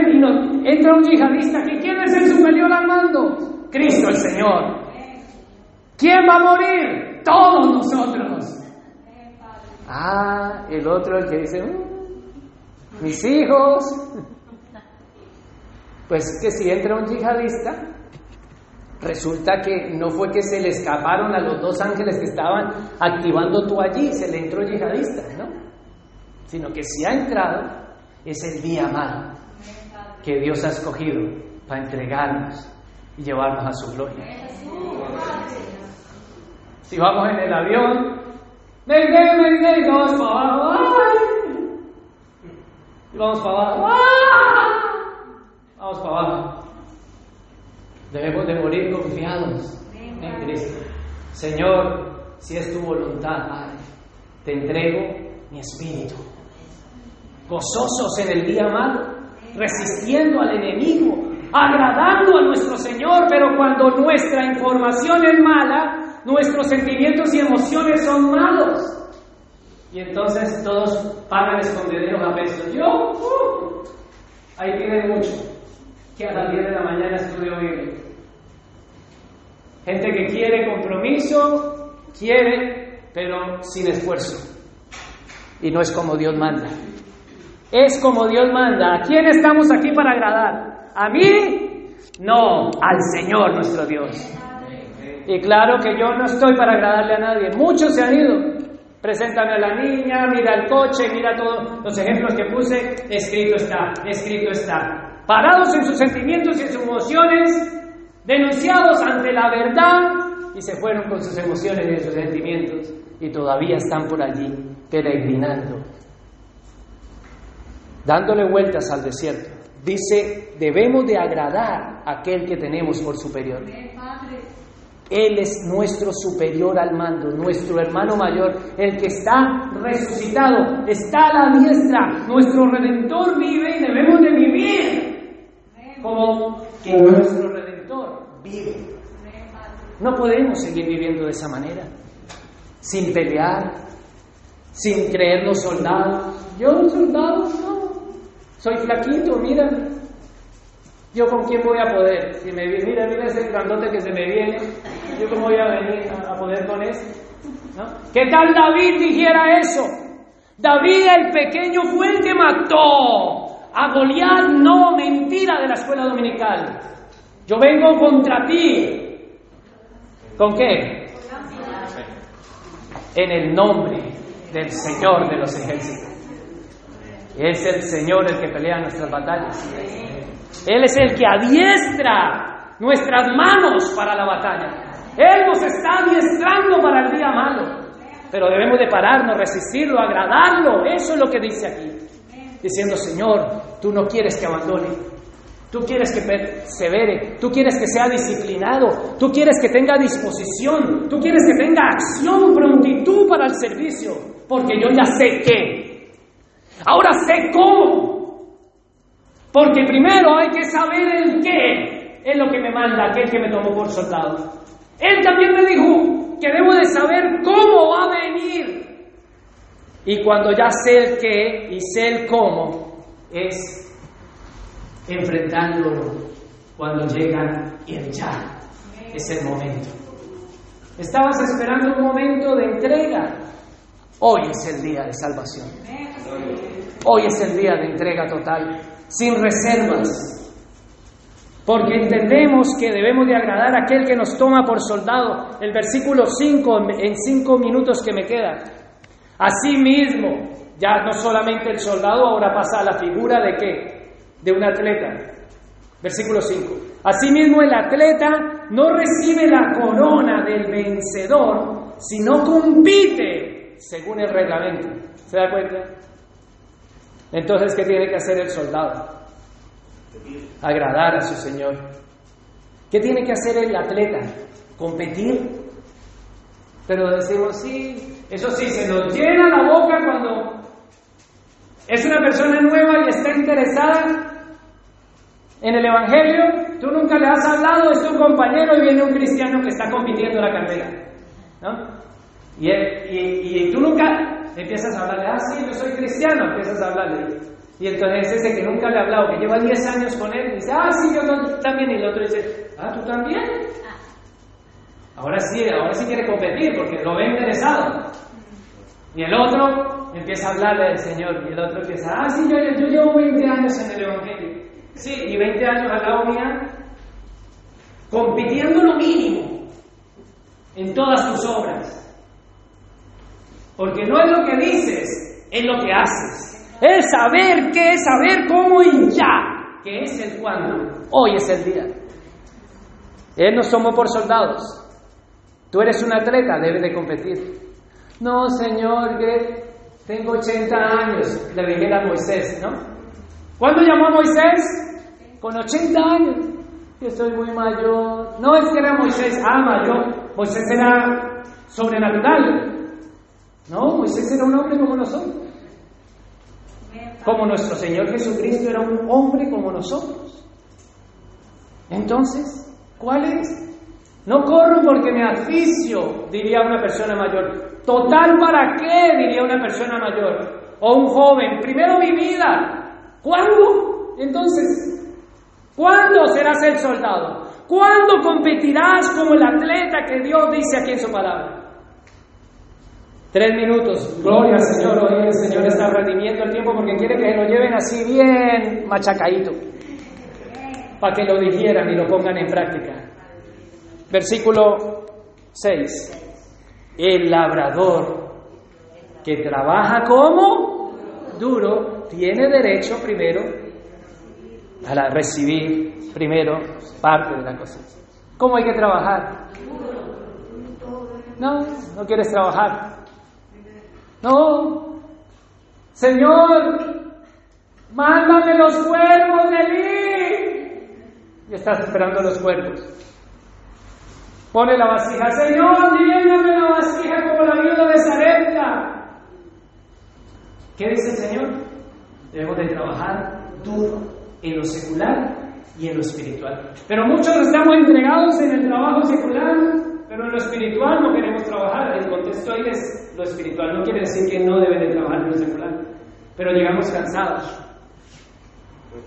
entra un yihadista ¿quién es el superior al mando? Cristo el Señor. ¿Quién va a morir? Todos nosotros. Ah, el otro el que dice, "Mm, mis hijos. Pues que si entra un yihadista, resulta que no fue que se le escaparon a los dos ángeles que estaban activando tú allí, se le entró yihadista, ¿no? Sino que si ha entrado, es el día malo que Dios ha escogido para entregarnos y llevarnos a su gloria. Si vamos en el avión, ¡Mayday, mayday! y vamos para abajo, ¡ay! Y vamos para abajo, ¡ah! Vamos para abajo. Debemos de morir confiados en Cristo. Señor, si es tu voluntad, Padre, te entrego mi espíritu. Gozosos en el día malo, resistiendo al enemigo, agradando a nuestro Señor, pero cuando nuestra información es mala, nuestros sentimientos y emociones son malos. Y entonces todos pagan escondederos a pesos. Yo, uh, ahí tienen mucho que a las 10 de la mañana estudio Biblia. Gente que quiere compromiso, quiere, pero sin esfuerzo. Y no es como Dios manda. Es como Dios manda. ¿A quién estamos aquí para agradar? ¿A mí? No, al Señor nuestro Dios. Y claro que yo no estoy para agradarle a nadie. Muchos se han ido. Preséntame a la niña, mira el coche, mira todos los ejemplos que puse. Escrito está, escrito está. Parados en sus sentimientos y en sus emociones, denunciados ante la verdad y se fueron con sus emociones y sus sentimientos y todavía están por allí peregrinando, dándole vueltas al desierto. Dice, debemos de agradar a aquel que tenemos por superior. Él es nuestro superior al mando, nuestro hermano mayor, el que está resucitado, está a la diestra, nuestro redentor vive y debemos de vivir como que nuestro redentor vive. No podemos seguir viviendo de esa manera, sin pelear, sin creernos soldados. Yo soldado no, soy flaquito, mírame. ¿Yo con quién voy a poder? Si me mira, mira ese grandote que se me viene, ¿yo cómo voy a venir a, poder con eso? ¿Qué tal David dijera eso? David el pequeño fue el que mató a Goliat, no, mentira de la escuela dominical. Yo vengo contra ti. ¿Con qué? En el nombre del Señor de los ejércitos. Es el Señor el que pelea nuestras batallas. Él es el que adiestra nuestras manos para la batalla. Él nos está adiestrando para el día malo. Pero debemos de pararnos, resistirlo, agradarlo. Eso es lo que dice aquí. Diciendo, Señor, tú no quieres que abandone. Tú quieres que persevere, tú quieres que sea disciplinado, tú quieres que tenga disposición, tú quieres que tenga acción, prontitud para el servicio, porque yo ya sé qué. Ahora sé cómo. Porque primero hay que saber el qué es lo que me manda aquel que me tomó por soldado. Él también me dijo que debo de saber cómo va a venir. Y cuando ya sé el qué y sé el cómo, es enfrentándolo cuando llega el ya. Es el momento. Estabas esperando un momento de entrega. Hoy es el día de salvación. Hoy es el día de entrega total, sin reservas. Porque entendemos que debemos de agradar a aquel que nos toma por soldado. El versículo 5, en cinco minutos que me quedan. Asimismo, ya no solamente el soldado, ahora pasa a la figura de qué? De un atleta. Versículo 5. Asimismo, el atleta no recibe la corona del vencedor, sino compite según el reglamento. ¿Se da cuenta? Entonces, ¿qué tiene que hacer el soldado? Agradar a su Señor. ¿Qué tiene que hacer el atleta? Competir. Pero decimos, sí, eso sí, se nos llena la boca cuando es una persona nueva y está interesada en el Evangelio. Tú nunca le has hablado, es tu compañero y viene un cristiano que está compitiendo la carrera. ¿no? Y, y, tú nunca empiezas a hablarle, ah, sí, yo soy cristiano, empiezas a hablarle. Y entonces ese que nunca le ha hablado, que lleva 10 años con él, dice, ah, sí, yo también. Y el otro dice, ah, tú también. Ahora sí, ahora sí quiere competir porque lo ve interesado. Y el otro empieza a hablarle del Señor. Y el otro empieza, ah, sí, yo, yo llevo 20 años en el Evangelio. Sí, y 20 años al lado mía, compitiendo lo mínimo en todas tus obras. Porque no es lo que dices, es lo que haces. Es saber qué es saber cómo y ya, que es el cuándo. Hoy es el día. Él nos tomó por soldados. Tú eres un atleta, debes de competir. No, Señor, que tengo 80 años, le dije a Moisés, ¿no? ¿Cuándo llamó a Moisés? Con 80 años. Yo soy muy mayor. No es que era Moisés, ah, mayor. Moisés era sobrenatural. No, Moisés era un hombre como nosotros. Como nuestro Señor Jesucristo era un hombre como nosotros. Entonces, ¿cuál es? No corro porque me asfixio, diría una persona mayor. Total, ¿para qué? diría una persona mayor. O un joven. Primero mi vida. ¿Cuándo? Entonces, ¿cuándo serás el soldado? ¿Cuándo competirás como el atleta que Dios dice aquí en su palabra? Tres minutos. Gloria al Señor. Hoy el Señor está redimiendo el tiempo porque quiere que lo lleven así bien machacadito. Para que lo digieran y lo pongan en práctica. Versículo 6. El labrador que trabaja como duro tiene derecho primero a recibir primero parte de la cosecha. ¿Cómo hay que trabajar? No, no quieres trabajar. No, Señor, mándame los cuervos de mí. Y estás esperando los cuervos. Pone la vasija, Señor, lléname la vasija como la viuda de Sarepta. ¿Qué dice el Señor? Debemos de trabajar duro en lo secular y en lo espiritual. Pero muchos estamos entregados en el trabajo secular pero en lo espiritual no queremos trabajar. El contexto ahí es lo espiritual. No quiere decir que no deben de trabajar en lo secular. Pero llegamos cansados.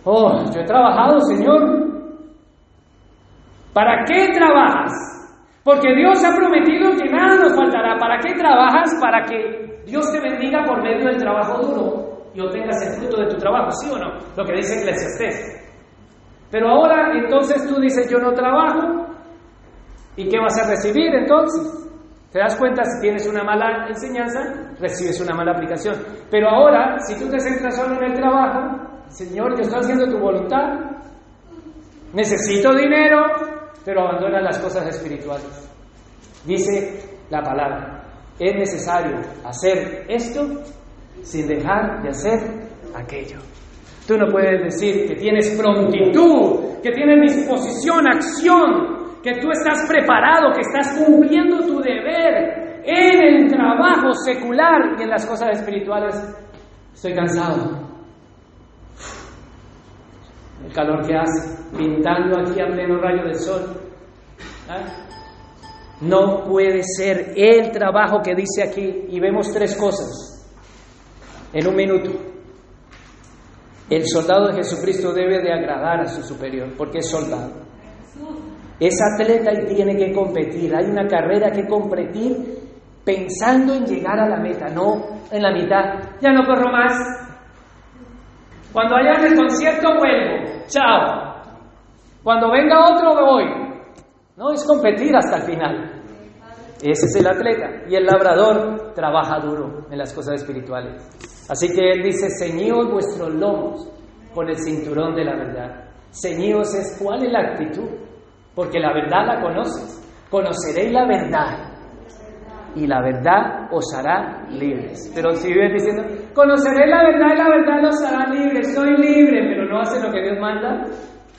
Oh, yo he trabajado, Señor. ¿Para qué trabajas? Porque Dios ha prometido que nada nos faltará. ¿Para qué trabajas? Para que Dios te bendiga por medio del trabajo duro y obtengas el fruto de tu trabajo, ¿sí o no? Lo que dice Eclesiastés. Pero ahora entonces tú dices, yo no trabajo, ¿Y qué vas a recibir entonces? ¿Te das cuenta? Si tienes una mala enseñanza, recibes una mala aplicación. Pero ahora, si tú te centras solo en el trabajo, Señor, yo estoy haciendo tu voluntad, necesito dinero, pero abandona las cosas espirituales. Dice la palabra, es necesario hacer esto sin dejar de hacer aquello. Tú no puedes decir que tienes prontitud, que tienes disposición, acción, que tú estás preparado, que estás cumpliendo tu deber en el trabajo secular y en las cosas espirituales. Estoy cansado. El calor que hace, pintando aquí a pleno rayo del sol. No puede ser el trabajo que dice aquí. Y vemos tres cosas en un minuto. El soldado de Jesucristo debe de agradar a su superior, porque es soldado. Es atleta y tiene que competir. Hay una carrera que competir pensando en llegar a la meta, no en la mitad. Ya no corro más. Cuando haya el concierto vuelvo. Chao. Cuando venga otro me voy. No, es competir hasta el final. Ese es el atleta. Y el labrador trabaja duro en las cosas espirituales. Así que él dice, ceñíos vuestros lomos con el cinturón de la verdad. Ceñíos es cuál es la actitud, porque la verdad la conoces. Conoceréis la verdad y la verdad os hará libres. Pero si vives diciendo, conoceré la verdad y la verdad os hará libres, soy libre, pero no hace lo que Dios manda,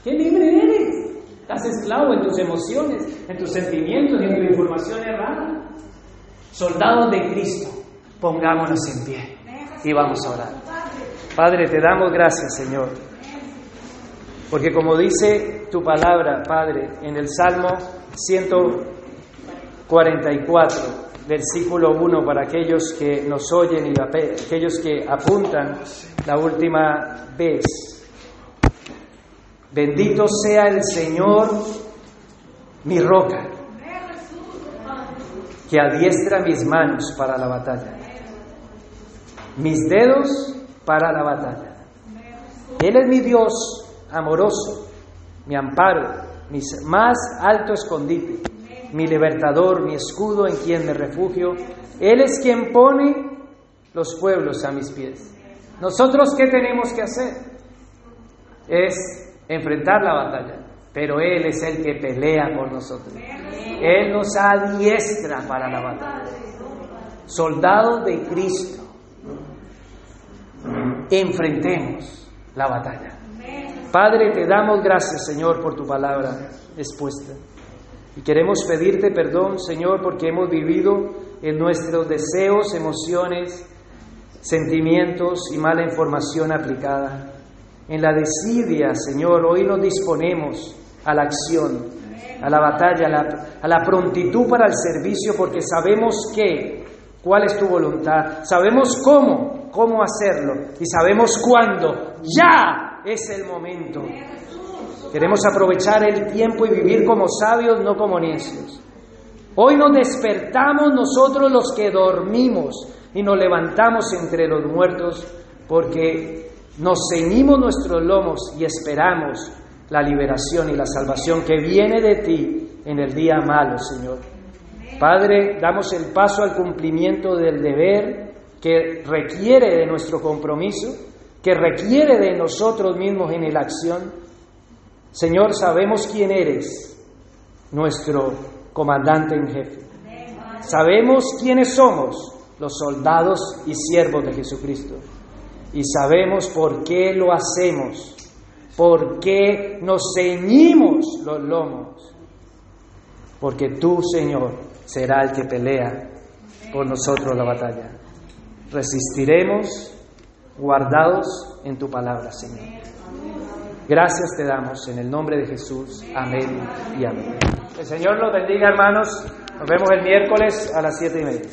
¿qué libre eres? Estás esclavo en tus emociones, en tus sentimientos y en tu información errada. Soldados de Cristo, pongámonos en pie y vamos a orar. Padre, te damos gracias, Señor. Porque como dice tu palabra, Padre, en el Salmo 144, versículo 1, para aquellos que nos oyen y aquellos que apuntan la última vez, Bendito sea el Señor, mi roca, que adiestra mis manos para la batalla, mis dedos para la batalla. Él es mi Dios amoroso, mi amparo, mi más alto escondite, mi libertador, mi escudo en quien me refugio. Él es quien pone los pueblos a mis pies. Nosotros, ¿qué tenemos que hacer? Es enfrentar la batalla, pero Él es el que pelea por nosotros. Él nos adiestra para la batalla. Soldados de Cristo, enfrentemos la batalla. Padre, te damos gracias, Señor, por tu palabra expuesta. Y queremos pedirte perdón, Señor, porque hemos vivido en nuestros deseos, emociones, sentimientos y mala información aplicada en la desidia, Señor, hoy nos disponemos a la acción, a la batalla, a la, prontitud para el servicio, porque sabemos qué, cuál es tu voluntad, sabemos cómo, cómo hacerlo y sabemos cuándo. Ya es el momento. Queremos aprovechar el tiempo y vivir como sabios, no como necios. Hoy nos despertamos nosotros los que dormimos y nos levantamos entre los muertos porque nos ceñimos nuestros lomos y esperamos la liberación y la salvación que viene de ti en el día malo, Señor. Padre, damos el paso al cumplimiento del deber que requiere de nuestro compromiso, que requiere de nosotros mismos en la acción. Señor, sabemos quién eres, nuestro comandante en jefe. Sabemos quiénes somos, los soldados y siervos de Jesucristo y sabemos por qué lo hacemos, por qué nos ceñimos los lomos, porque tú, Señor, será el que pelea por nosotros la batalla. Resistiremos guardados en tu palabra, Señor. Gracias te damos en el nombre de Jesús. Amén y amén. El Señor los bendiga, hermanos. Nos vemos el miércoles a las siete y media.